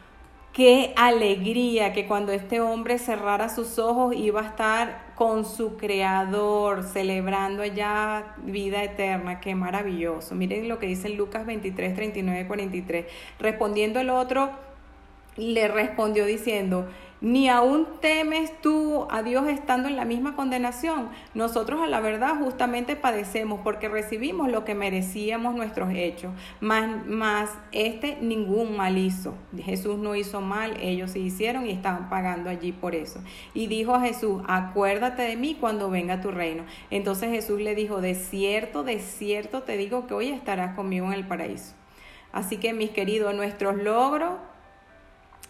Qué alegría que cuando este hombre cerrara sus ojos iba a estar con su creador, celebrando allá vida eterna. Qué maravilloso. Miren lo que dice Lucas 23, 39, 43. Respondiendo el otro, le respondió diciendo, ni aún temes tú a Dios estando en la misma condenación. Nosotros a la verdad justamente padecemos porque recibimos lo que merecíamos nuestros hechos, más, más este ningún mal hizo. Jesús no hizo mal, ellos se hicieron y estaban pagando allí por eso. Y dijo a Jesús, acuérdate de mí cuando venga tu reino. Entonces Jesús le dijo, de cierto, de cierto te digo que hoy estarás conmigo en el paraíso. Así que mis queridos, nuestros logros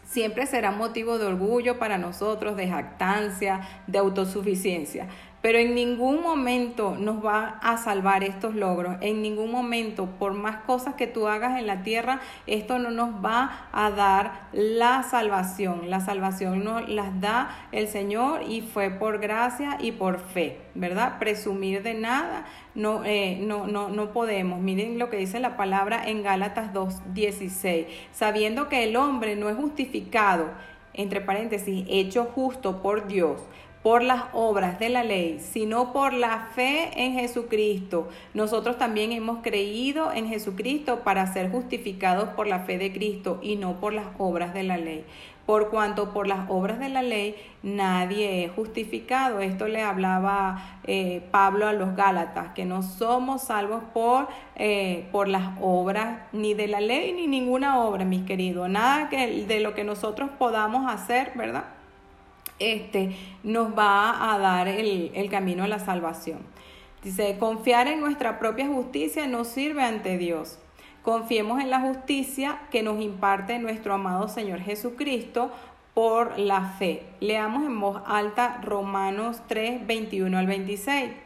siempre será motivo de orgullo para nosotros, de jactancia, de autosuficiencia. Pero en ningún momento nos va a salvar estos logros, en ningún momento, por más cosas que tú hagas en la tierra, esto no nos va a dar la salvación. La salvación nos las da el Señor y fue por gracia y por fe, ¿verdad? Presumir de nada no, eh, no, no, no podemos. Miren lo que dice la palabra en Gálatas 2.16, sabiendo que el hombre no es justificado, entre paréntesis, hecho justo por Dios por las obras de la ley, sino por la fe en Jesucristo. Nosotros también hemos creído en Jesucristo para ser justificados por la fe de Cristo y no por las obras de la ley. Por cuanto por las obras de la ley nadie es justificado. Esto le hablaba eh, Pablo a los Gálatas, que no somos salvos por, eh, por las obras ni de la ley ni ninguna obra, mis queridos. Nada que, de lo que nosotros podamos hacer, ¿verdad? Este, nos va a dar el, el camino a la salvación. Dice, confiar en nuestra propia justicia no sirve ante Dios. Confiemos en la justicia que nos imparte nuestro amado Señor Jesucristo por la fe. Leamos en voz alta Romanos 3, 21 al 26.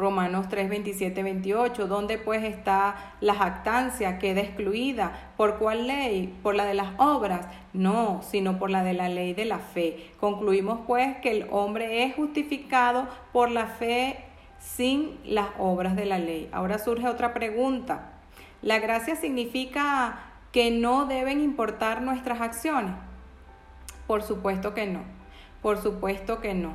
Romanos 3, 27, 28, ¿dónde pues está la jactancia? Queda excluida. ¿Por cuál ley? ¿Por la de las obras? No, sino por la de la ley de la fe. Concluimos pues que el hombre es justificado por la fe sin las obras de la ley. Ahora surge otra pregunta. ¿La gracia significa que no deben importar nuestras acciones? Por supuesto que no. Por supuesto que no.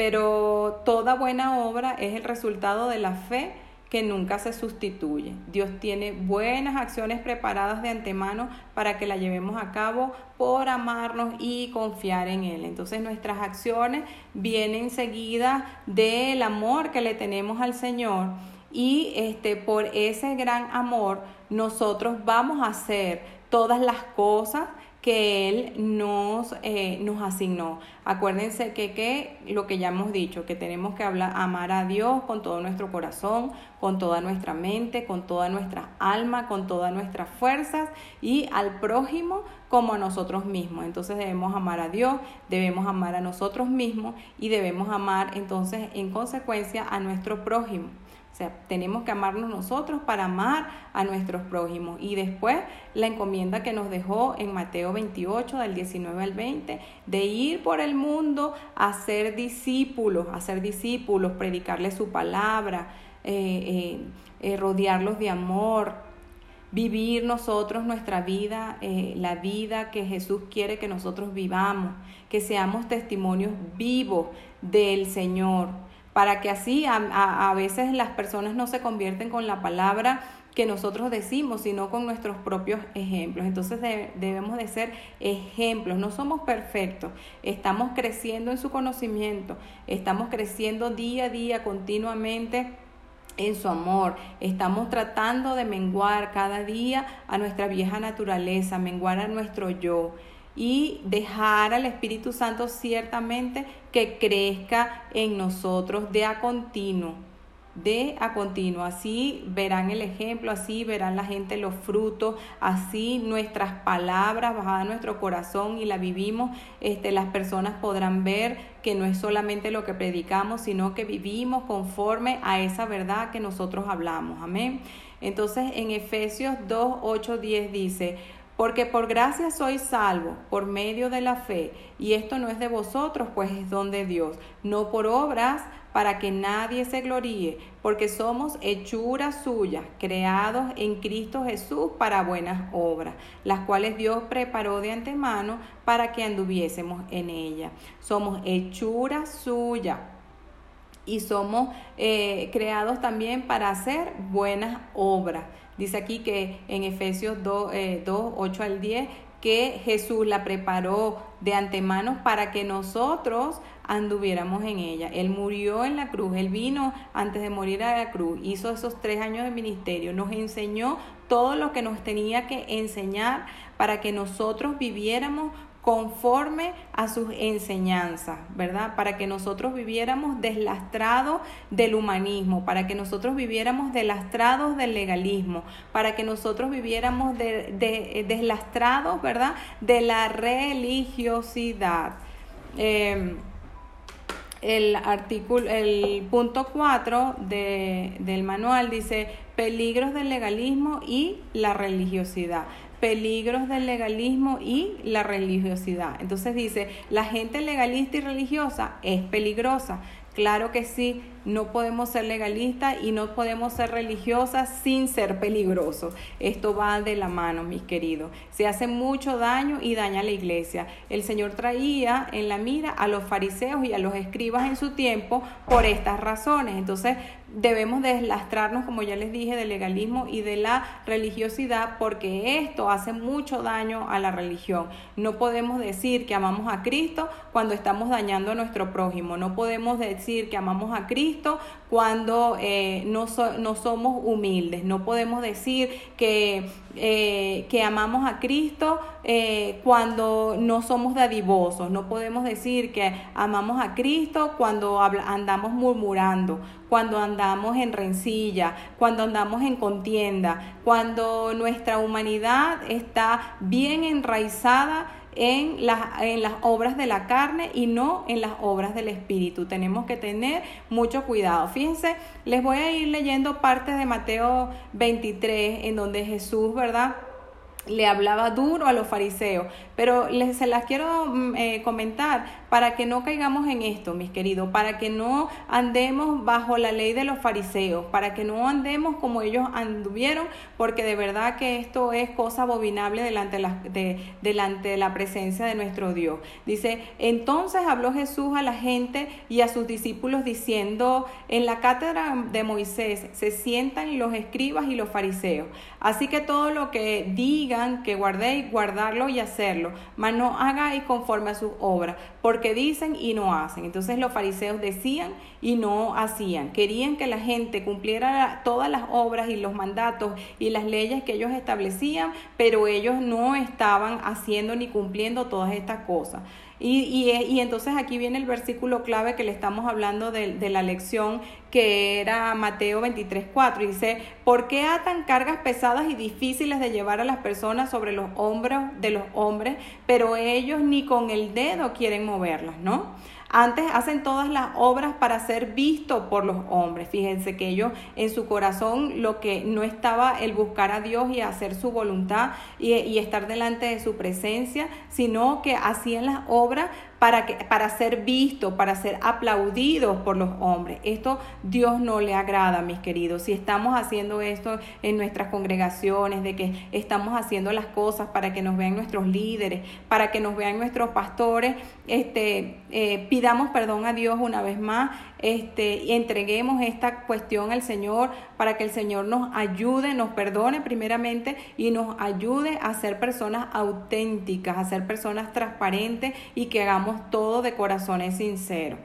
Pero toda buena obra es el resultado de la fe que nunca se sustituye. Dios tiene buenas acciones preparadas de antemano para que la llevemos a cabo por amarnos y confiar en Él. Entonces nuestras acciones vienen seguidas del amor que le tenemos al Señor y este, por ese gran amor nosotros vamos a hacer todas las cosas que Él nos, eh, nos asignó. Acuérdense que, que, lo que ya hemos dicho, que tenemos que hablar, amar a Dios con todo nuestro corazón, con toda nuestra mente, con toda nuestra alma, con todas nuestras fuerzas y al prójimo como a nosotros mismos. Entonces debemos amar a Dios, debemos amar a nosotros mismos y debemos amar entonces en consecuencia a nuestro prójimo sea, tenemos que amarnos nosotros para amar a nuestros prójimos. Y después la encomienda que nos dejó en Mateo 28, del 19 al 20, de ir por el mundo a ser discípulos, a ser discípulos, predicarles su palabra, eh, eh, eh, rodearlos de amor, vivir nosotros nuestra vida, la vida que Jesús quiere que nosotros vivamos, que seamos testimonios vivos del Señor para que así a, veces las personas no se convierten con la palabra que nosotros decimos, sino con nuestros propios ejemplos. Entonces debemos de ser ejemplos, no somos perfectos, estamos creciendo en su conocimiento, estamos creciendo día a día continuamente en su amor. Estamos tratando de menguar cada día a nuestra vieja naturaleza, menguar a nuestro yo y dejar al Espíritu Santo ciertamente que crezca en nosotros de a continuo, de a continuo. Así verán el ejemplo, así verán la gente los frutos, así nuestras palabras bajadas a nuestro corazón y la vivimos, este, las personas podrán ver que no es solamente lo que predicamos, sino que vivimos conforme a esa verdad que nosotros hablamos. Amén. Entonces en Efesios 2, 8, 10 dice, porque por gracia soy salvo, por medio de la fe, y esto no es de vosotros, pues es don de Dios, no por obras, para que nadie se gloríe, porque somos hechuras suyas, creados en Cristo Jesús para buenas obras, las cuales Dios preparó de antemano para que anduviésemos en ellas. Somos hechuras suyas y somos eh, creados también para hacer buenas obras. Dice aquí que en Efesios 2, 8 eh, al 10 que Jesús la preparó de antemano para que nosotros anduviéramos en ella. Él murió en la cruz, él vino antes de morir a la cruz, hizo esos tres años de ministerio, nos enseñó todo lo que nos tenía que enseñar para que nosotros viviéramos conforme a sus enseñanzas, ¿verdad? Para que nosotros viviéramos deslastrados del humanismo, para que nosotros viviéramos deslastrados del legalismo, para que nosotros viviéramos de, deslastrados, ¿verdad? De la religiosidad. Em, el artículo, el punto 4 de, del manual dice peligros del legalismo y la religiosidad peligros del legalismo y la religiosidad. Entonces dice, la gente legalista y religiosa es peligrosa. Claro que sí, no podemos ser legalistas y no podemos ser religiosas sin ser peligrosos. Esto va de la mano, mis queridos. Se hace mucho daño y daña a la iglesia. El Señor traía en la mira a los fariseos y a los escribas en su tiempo por estas razones. Entonces, debemos deslastrarnos, como ya les dije, del legalismo y de la religiosidad porque esto hace mucho daño a la religión. No podemos decir que amamos a Cristo cuando estamos dañando a nuestro prójimo. No podemos decir que amamos a Cristo cuando eh, no, no, somos humildes. No podemos decir que, eh, que amamos a Cristo eh, cuando no somos dadivosos. No podemos decir que amamos a Cristo cuando andamos murmurando, cuando andamos en rencilla, cuando andamos en contienda, cuando nuestra humanidad está bien enraizada en las, en las obras de la carne y no en las obras del espíritu. Tenemos que tener mucho cuidado. Fíjense, les voy a ir leyendo partes de Mateo 23 en donde Jesús, ¿verdad? Le hablaba duro a los fariseos, pero les, se las quiero mm, eh, comentar para que no caigamos en esto, mis queridos, para que no andemos bajo la ley de los fariseos, para que no andemos como ellos anduvieron, porque de verdad que esto es cosa abominable delante de la, delante de la presencia de nuestro Dios. Dice, entonces habló Jesús a la gente y a sus discípulos diciendo, en la cátedra de Moisés se sientan los escribas y los fariseos, así que todo lo que digan que guardéis, guardarlo y hacerlo, mas no hagáis conforme a sus obras, porque que dicen y no hacen. Entonces los fariseos decían y no hacían. Querían que la gente cumpliera todas las obras y los mandatos y las leyes que ellos establecían, pero ellos no estaban haciendo ni cumpliendo todas estas cosas. Y, y, entonces aquí viene el versículo clave que le estamos hablando de, de la lección que era Mateo 23.4 y dice, ¿por qué atan cargas pesadas y difíciles de llevar a las personas sobre los hombros de los hombres, pero ellos ni con el dedo quieren moverlas, ¿no? Antes hacen todas las obras para ser vistos por los hombres. Fíjense que ellos en su corazón lo que no estaba el buscar a Dios y hacer su voluntad y, y estar delante de su presencia, sino que hacían las obras para, que, para ser vistos, para ser aplaudidos por los hombres. Esto Dios no le agrada, mis queridos. Si estamos haciendo esto en nuestras congregaciones, de que estamos haciendo las cosas para que nos vean nuestros líderes, para que nos vean nuestros pastores, este, eh, pidamos perdón a Dios una vez más este, y entreguemos esta cuestión al Señor para que el Señor nos ayude, nos perdone primeramente y nos ayude a ser personas auténticas, a ser personas transparentes y que hagamos todo de corazones sinceros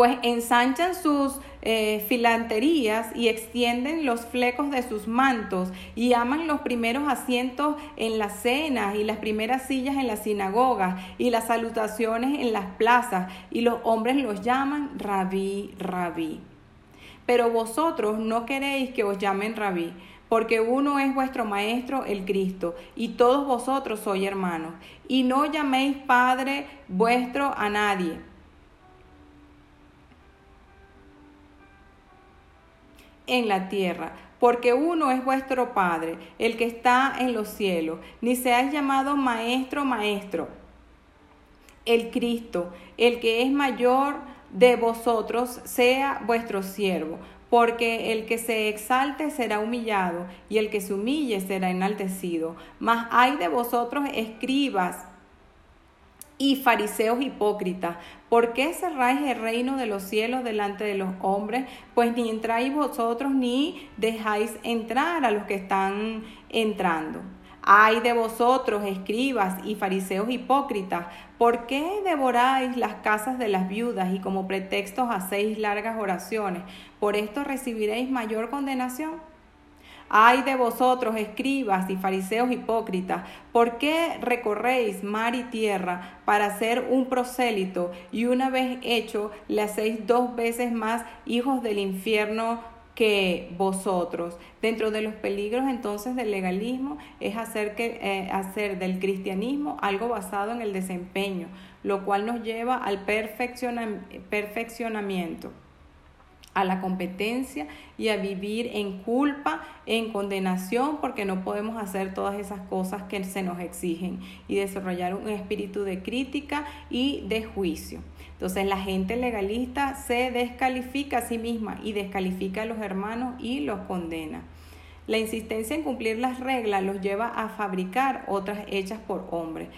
pues ensanchan sus eh, filanterías y extienden los flecos de sus mantos y aman los primeros asientos en las cenas y las primeras sillas en las sinagogas y las salutaciones en las plazas y los hombres los llaman rabí, rabí. Pero vosotros no queréis que os llamen rabí, porque uno es vuestro Maestro, el Cristo, y todos vosotros sois hermanos. Y no llaméis Padre vuestro a nadie en la tierra, porque uno es vuestro Padre, el que está en los cielos. Ni seáis llamado maestro, maestro, el Cristo, el que es mayor de vosotros, sea vuestro siervo. Porque el que se exalte será humillado, y el que se humille será enaltecido. Mas hay de vosotros escribas y fariseos hipócritas, ¿por qué cerráis el reino de los cielos delante de los hombres? Pues ni entráis vosotros ni dejáis entrar a los que están entrando. Ay de vosotros, escribas y fariseos hipócritas, ¿por qué devoráis las casas de las viudas y como pretextos hacéis largas oraciones? ¿Por esto recibiréis mayor condenación? Ay de vosotros, escribas y fariseos hipócritas, ¿por qué recorréis mar y tierra para hacer un prosélito y una vez hecho le hacéis dos veces más hijos del infierno que vosotros. Dentro de los peligros entonces del legalismo es hacer, que, eh, hacer del cristianismo algo basado en el desempeño, lo cual nos lleva al perfeccionamiento a la competencia y a vivir en culpa, en condenación, porque no podemos hacer todas esas cosas que se nos exigen y desarrollar un espíritu de crítica y de juicio. Entonces la gente legalista se descalifica a sí misma y descalifica a los hermanos y los condena. La insistencia en cumplir las reglas los lleva a fabricar otras hechas por hombres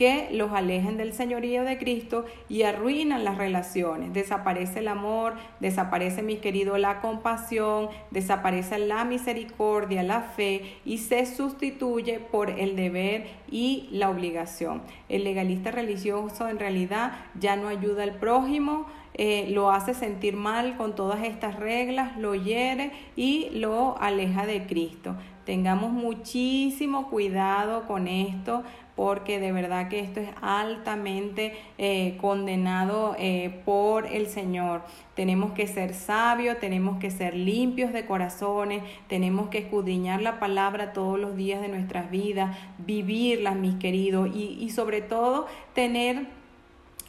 que los alejen del señorío de Cristo y arruinan las relaciones. Desaparece el amor, desaparece, mi querido, la compasión, desaparece la misericordia, la fe y se sustituye por el deber y la obligación. El legalista religioso en realidad ya no ayuda al prójimo, eh, lo hace sentir mal con todas estas reglas, lo hiere y lo aleja de Cristo. Tengamos muchísimo cuidado con esto porque de verdad que esto es altamente eh, condenado eh, por el Señor. Tenemos que ser sabios, tenemos que ser limpios de corazones, tenemos que escudriñar la palabra todos los días de nuestras vidas, vivirla, mis queridos, y, y sobre todo tener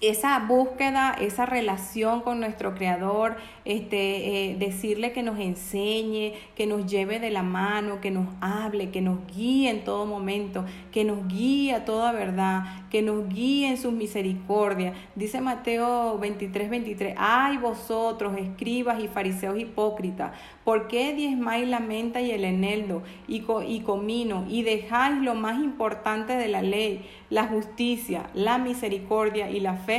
esa búsqueda, esa relación con nuestro Creador, este, eh, decirle que nos enseñe, que nos lleve de la mano, que nos hable, que nos guíe en todo momento, que nos guíe a toda verdad, que nos guíe en sus misericordias. Dice Mateo 23, 23, ay vosotros, escribas y fariseos hipócritas, ¿por qué diezmáis la menta y el eneldo y, y comino y dejáis lo más importante de la ley, la justicia, la misericordia y la fe?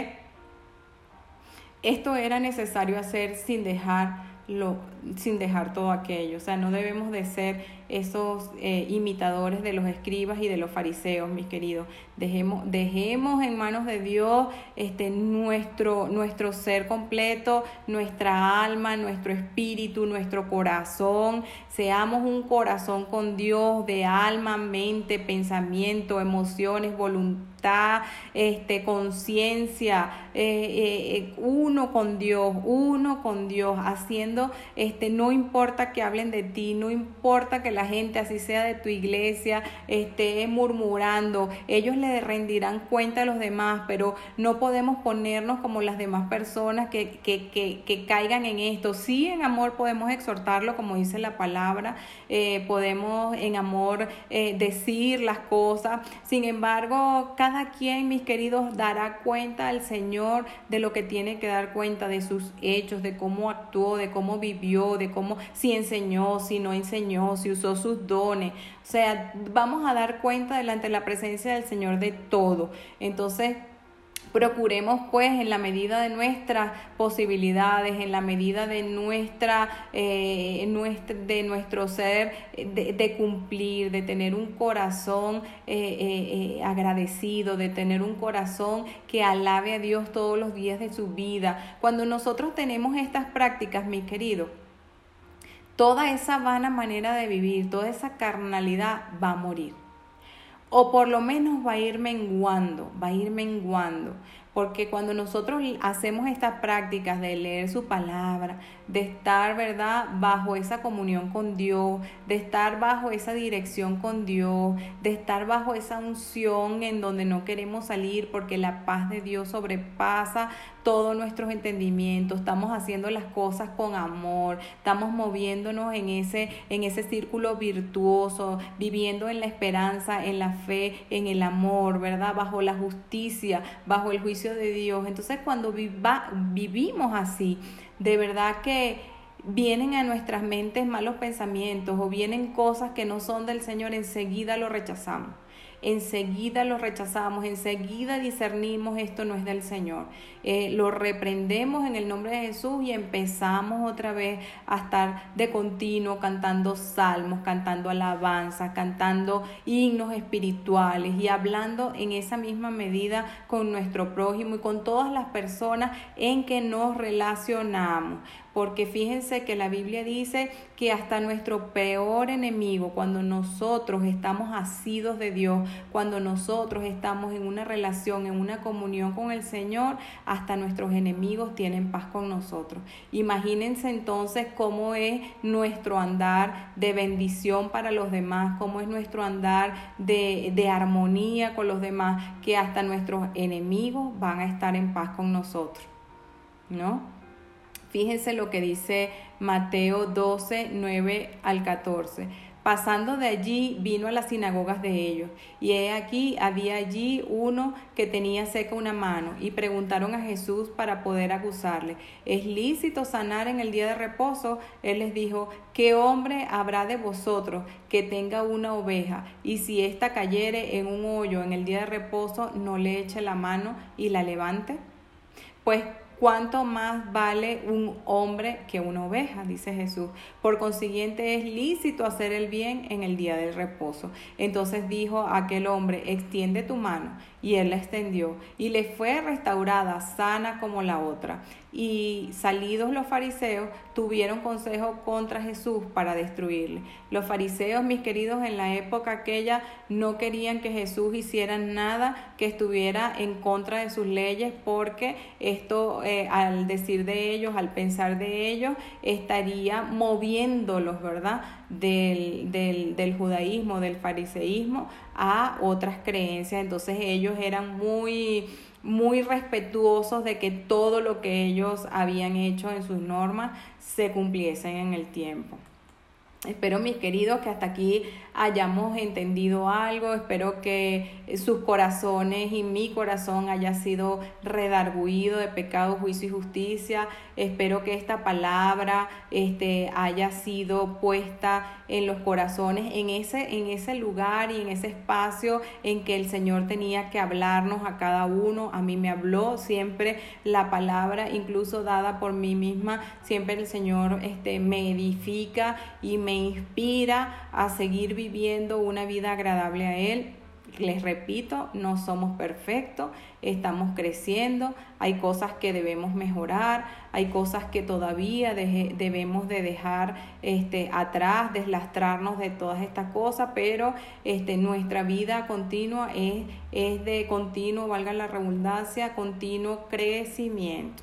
Esto era necesario hacer sin dejar lo, sin dejar todo aquello. O sea, no debemos de ser esos eh, imitadores de los escribas y de los fariseos, mis queridos. Dejemos, dejemos en manos de Dios este, nuestro, nuestro ser completo, nuestra alma, nuestro espíritu, nuestro corazón. Seamos un corazón con Dios de alma, mente, pensamiento, emociones, voluntad, este, conciencia, eh, eh, uno con Dios, uno con Dios, haciendo, este, no importa que hablen de ti, no importa que la gente, así sea de tu iglesia, esté murmurando, ellos le rendirán cuenta a los demás, pero no podemos ponernos como las demás personas que, que, que, caigan en esto. Sí, en amor podemos exhortarlo, como dice la palabra, eh, podemos en amor eh, decir las cosas, sin embargo, cada quien, mis queridos, dará cuenta al Señor de lo que tiene que dar cuenta, de sus hechos, de cómo actuó, de cómo vivió, de cómo, si enseñó, si no enseñó, si usó sus dones. O sea, vamos a dar cuenta delante de la presencia del Señor de todo. Entonces, procuremos pues en la medida de nuestras posibilidades, en la medida de nuestra, eh, de nuestro ser, de, cumplir, de tener un corazón eh, eh, agradecido, de tener un corazón que alabe a Dios todos los días de su vida. Cuando nosotros tenemos estas prácticas, mis queridos, toda esa vana manera de vivir, toda esa carnalidad va a morir. O por lo menos va a ir menguando, va a ir menguando. Porque cuando nosotros hacemos estas prácticas de leer su palabra, de estar, ¿verdad?, bajo esa comunión con Dios, de estar bajo esa dirección con Dios, de estar bajo esa unción en donde no queremos salir porque la paz de Dios sobrepasa todos nuestros entendimientos, estamos haciendo las cosas con amor, estamos moviéndonos en ese, en ese círculo virtuoso, viviendo en la esperanza, en la fe, en el amor, ¿verdad? Bajo la justicia, bajo el juicio de Dios. Entonces cuando vivimos así, de verdad que vienen a nuestras mentes malos pensamientos o vienen cosas que no son del Señor, enseguida lo rechazamos enseguida lo rechazamos, enseguida discernimos esto no es del Señor. Eh, lo reprendemos en el nombre de Jesús y empezamos otra vez a estar de continuo cantando salmos, cantando alabanzas, cantando himnos espirituales y hablando en esa misma medida con nuestro prójimo y con todas las personas en que nos relacionamos. Porque fíjense que la Biblia dice que hasta nuestro peor enemigo, cuando nosotros estamos asidos de Dios, cuando nosotros estamos en una relación, en una comunión con el Señor, hasta nuestros enemigos tienen paz con nosotros. Imagínense entonces cómo es nuestro andar de bendición para los demás, cómo es nuestro andar de, de armonía con los demás, que hasta nuestros enemigos van a estar en paz con nosotros. ¿No? Fíjense lo que dice Mateo 12, 9 al 14. Pasando de allí vino a las sinagogas de ellos, y he aquí había allí uno que tenía seca una mano, y preguntaron a Jesús para poder acusarle, ¿es lícito sanar en el día de reposo? Él les dijo, ¿qué hombre habrá de vosotros que tenga una oveja, y si ésta cayere en un hoyo en el día de reposo, no le eche la mano y la levante? Pues ¿Cuánto más vale un hombre que una oveja? Dice Jesús. Por consiguiente es lícito hacer el bien en el día del reposo. Entonces dijo aquel hombre, extiende tu mano. Y él la extendió y le fue restaurada, sana como la otra. Y salidos los fariseos, tuvieron consejo contra Jesús para destruirle. Los fariseos, mis queridos, en la época aquella no querían que Jesús hiciera nada que estuviera en contra de sus leyes, porque esto, eh, al decir de ellos, al pensar de ellos, estaría moviéndolos, ¿verdad? Del, del, del judaísmo, del fariseísmo, a otras creencias. Entonces ellos eran muy muy respetuosos de que todo lo que ellos habían hecho en sus normas se cumpliesen en el tiempo. Espero, mis queridos, que hasta aquí hayamos entendido algo. Espero que sus corazones y mi corazón haya sido redarguido de pecado, juicio y justicia. Espero que esta palabra este, haya sido puesta en los corazones, en ese, en ese lugar y en ese espacio en que el Señor tenía que hablarnos a cada uno. A mí me habló siempre la palabra, incluso dada por mí misma. Siempre el Señor este, me edifica y me inspira a seguir viviendo una vida agradable a Él. Les repito, no somos perfectos, estamos creciendo, hay cosas que debemos mejorar, hay cosas que todavía debemos de dejar este, atrás, deslastrarnos de todas estas cosas, pero este, nuestra vida continua es, es de continuo, valga la redundancia, continuo crecimiento.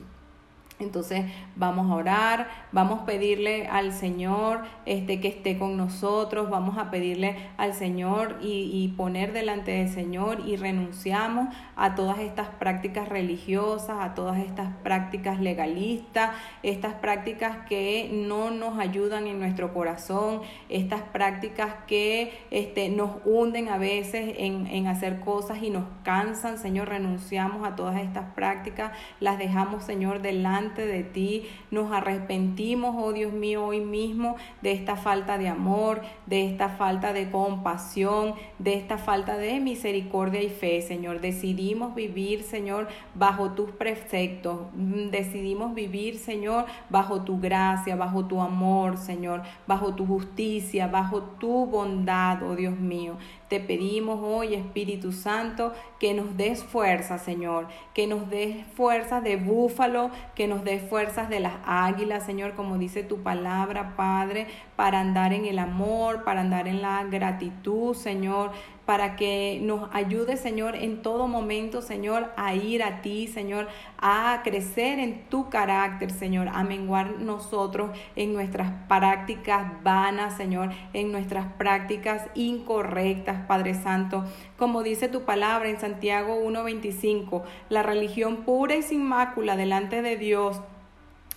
Entonces vamos a orar, vamos a pedirle al Señor este, que esté con nosotros, vamos a pedirle al Señor y, poner delante del Señor y renunciamos a todas estas prácticas religiosas, a todas estas prácticas legalistas, estas prácticas que no nos ayudan en nuestro corazón, estas prácticas que este, nos hunden a veces en, en hacer cosas y nos cansan. Señor, renunciamos a todas estas prácticas, las dejamos, Señor, delante de ti. Nos arrepentimos, oh Dios mío, hoy mismo de esta falta de amor, de esta falta de compasión, de esta falta de misericordia y fe, Señor. Decidimos vivir, Señor, bajo tus preceptos. Decidimos vivir, Señor, bajo tu gracia, bajo tu amor, Señor, bajo tu justicia, bajo tu bondad, oh Dios mío. Te pedimos hoy, Espíritu Santo, que nos des fuerza, Señor, que nos des fuerza de búfalo, que nos des fuerzas de las águilas, Señor, como dice tu palabra, Padre, para andar en el amor, para andar en la gratitud, Señor, para que nos ayude, Señor, en todo momento, Señor, a ir a ti, Señor, a crecer en tu carácter, Señor, a menguar nosotros en nuestras prácticas vanas, Señor, en nuestras prácticas incorrectas, Padre Santo. Como dice tu palabra en Santiago 1.25, la religión pura y sin mácula delante de Dios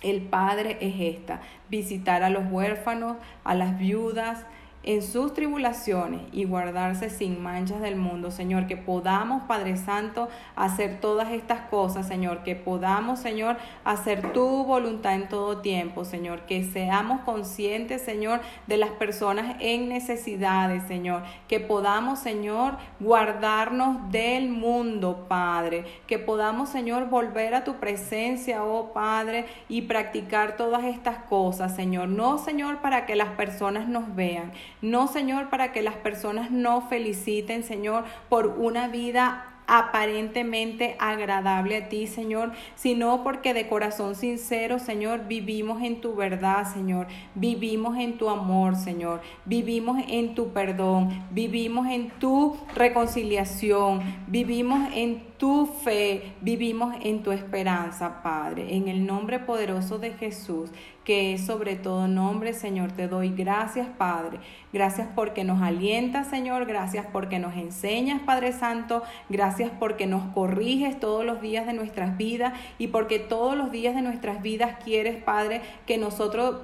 el Padre es esta, visitar a los huérfanos, a las viudas, en sus tribulaciones y guardarse sin manchas del mundo, Señor, que podamos, Padre Santo, hacer todas estas cosas, Señor, que podamos, Señor, hacer tu voluntad en todo tiempo, Señor, que seamos conscientes, Señor, de las personas en necesidades, Señor, que podamos, Señor, guardarnos del mundo, Padre, que podamos, Señor, volver a tu presencia, oh Padre, y practicar todas estas cosas, Señor, no, Señor, para que las personas nos vean, no, Señor, para que las personas no feliciten, Señor, por una vida aparentemente agradable a ti, Señor, sino porque de corazón sincero, Señor, vivimos en tu verdad, Señor, vivimos en tu amor, Señor, vivimos en tu perdón, vivimos en tu reconciliación, vivimos en tu fe, vivimos en tu esperanza, Padre. En el nombre poderoso de Jesús, que sobre todo nombre, Señor, te doy gracias, Padre. Gracias porque nos alientas, Señor. Gracias porque nos enseñas, Padre Santo. Gracias porque nos corriges todos los días de nuestras vidas y porque todos los días de nuestras vidas quieres, Padre, que nosotros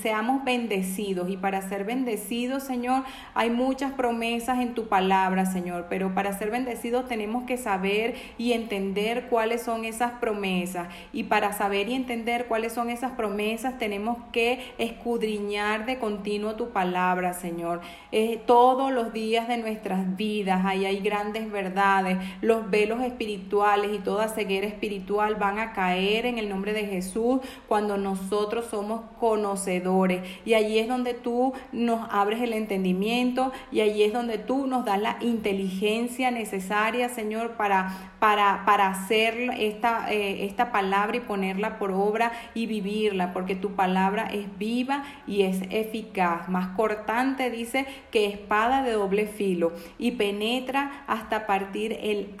seamos bendecidos. Y para ser bendecidos, Señor, hay muchas promesas en tu palabra, Señor. Pero para ser bendecidos tenemos que saber y entender cuáles son esas promesas. Y para saber y entender cuáles son esas promesas, tenemos que escudriñar de continuo tu palabra, Señor. Eh, todos los días de nuestras vidas, ahí hay grandes verdades. Los velos espirituales y toda ceguera espiritual van a caer en el nombre de Jesús cuando nosotros somos conocedores. Y allí es donde tú nos abres el entendimiento y allí es donde tú nos das la inteligencia necesaria, Señor, para, para, para hacer esta, eh, esta palabra y ponerla por obra y vivirla, porque tu palabra es viva y es eficaz, más cortante dice que espada de doble filo y penetra hasta partir el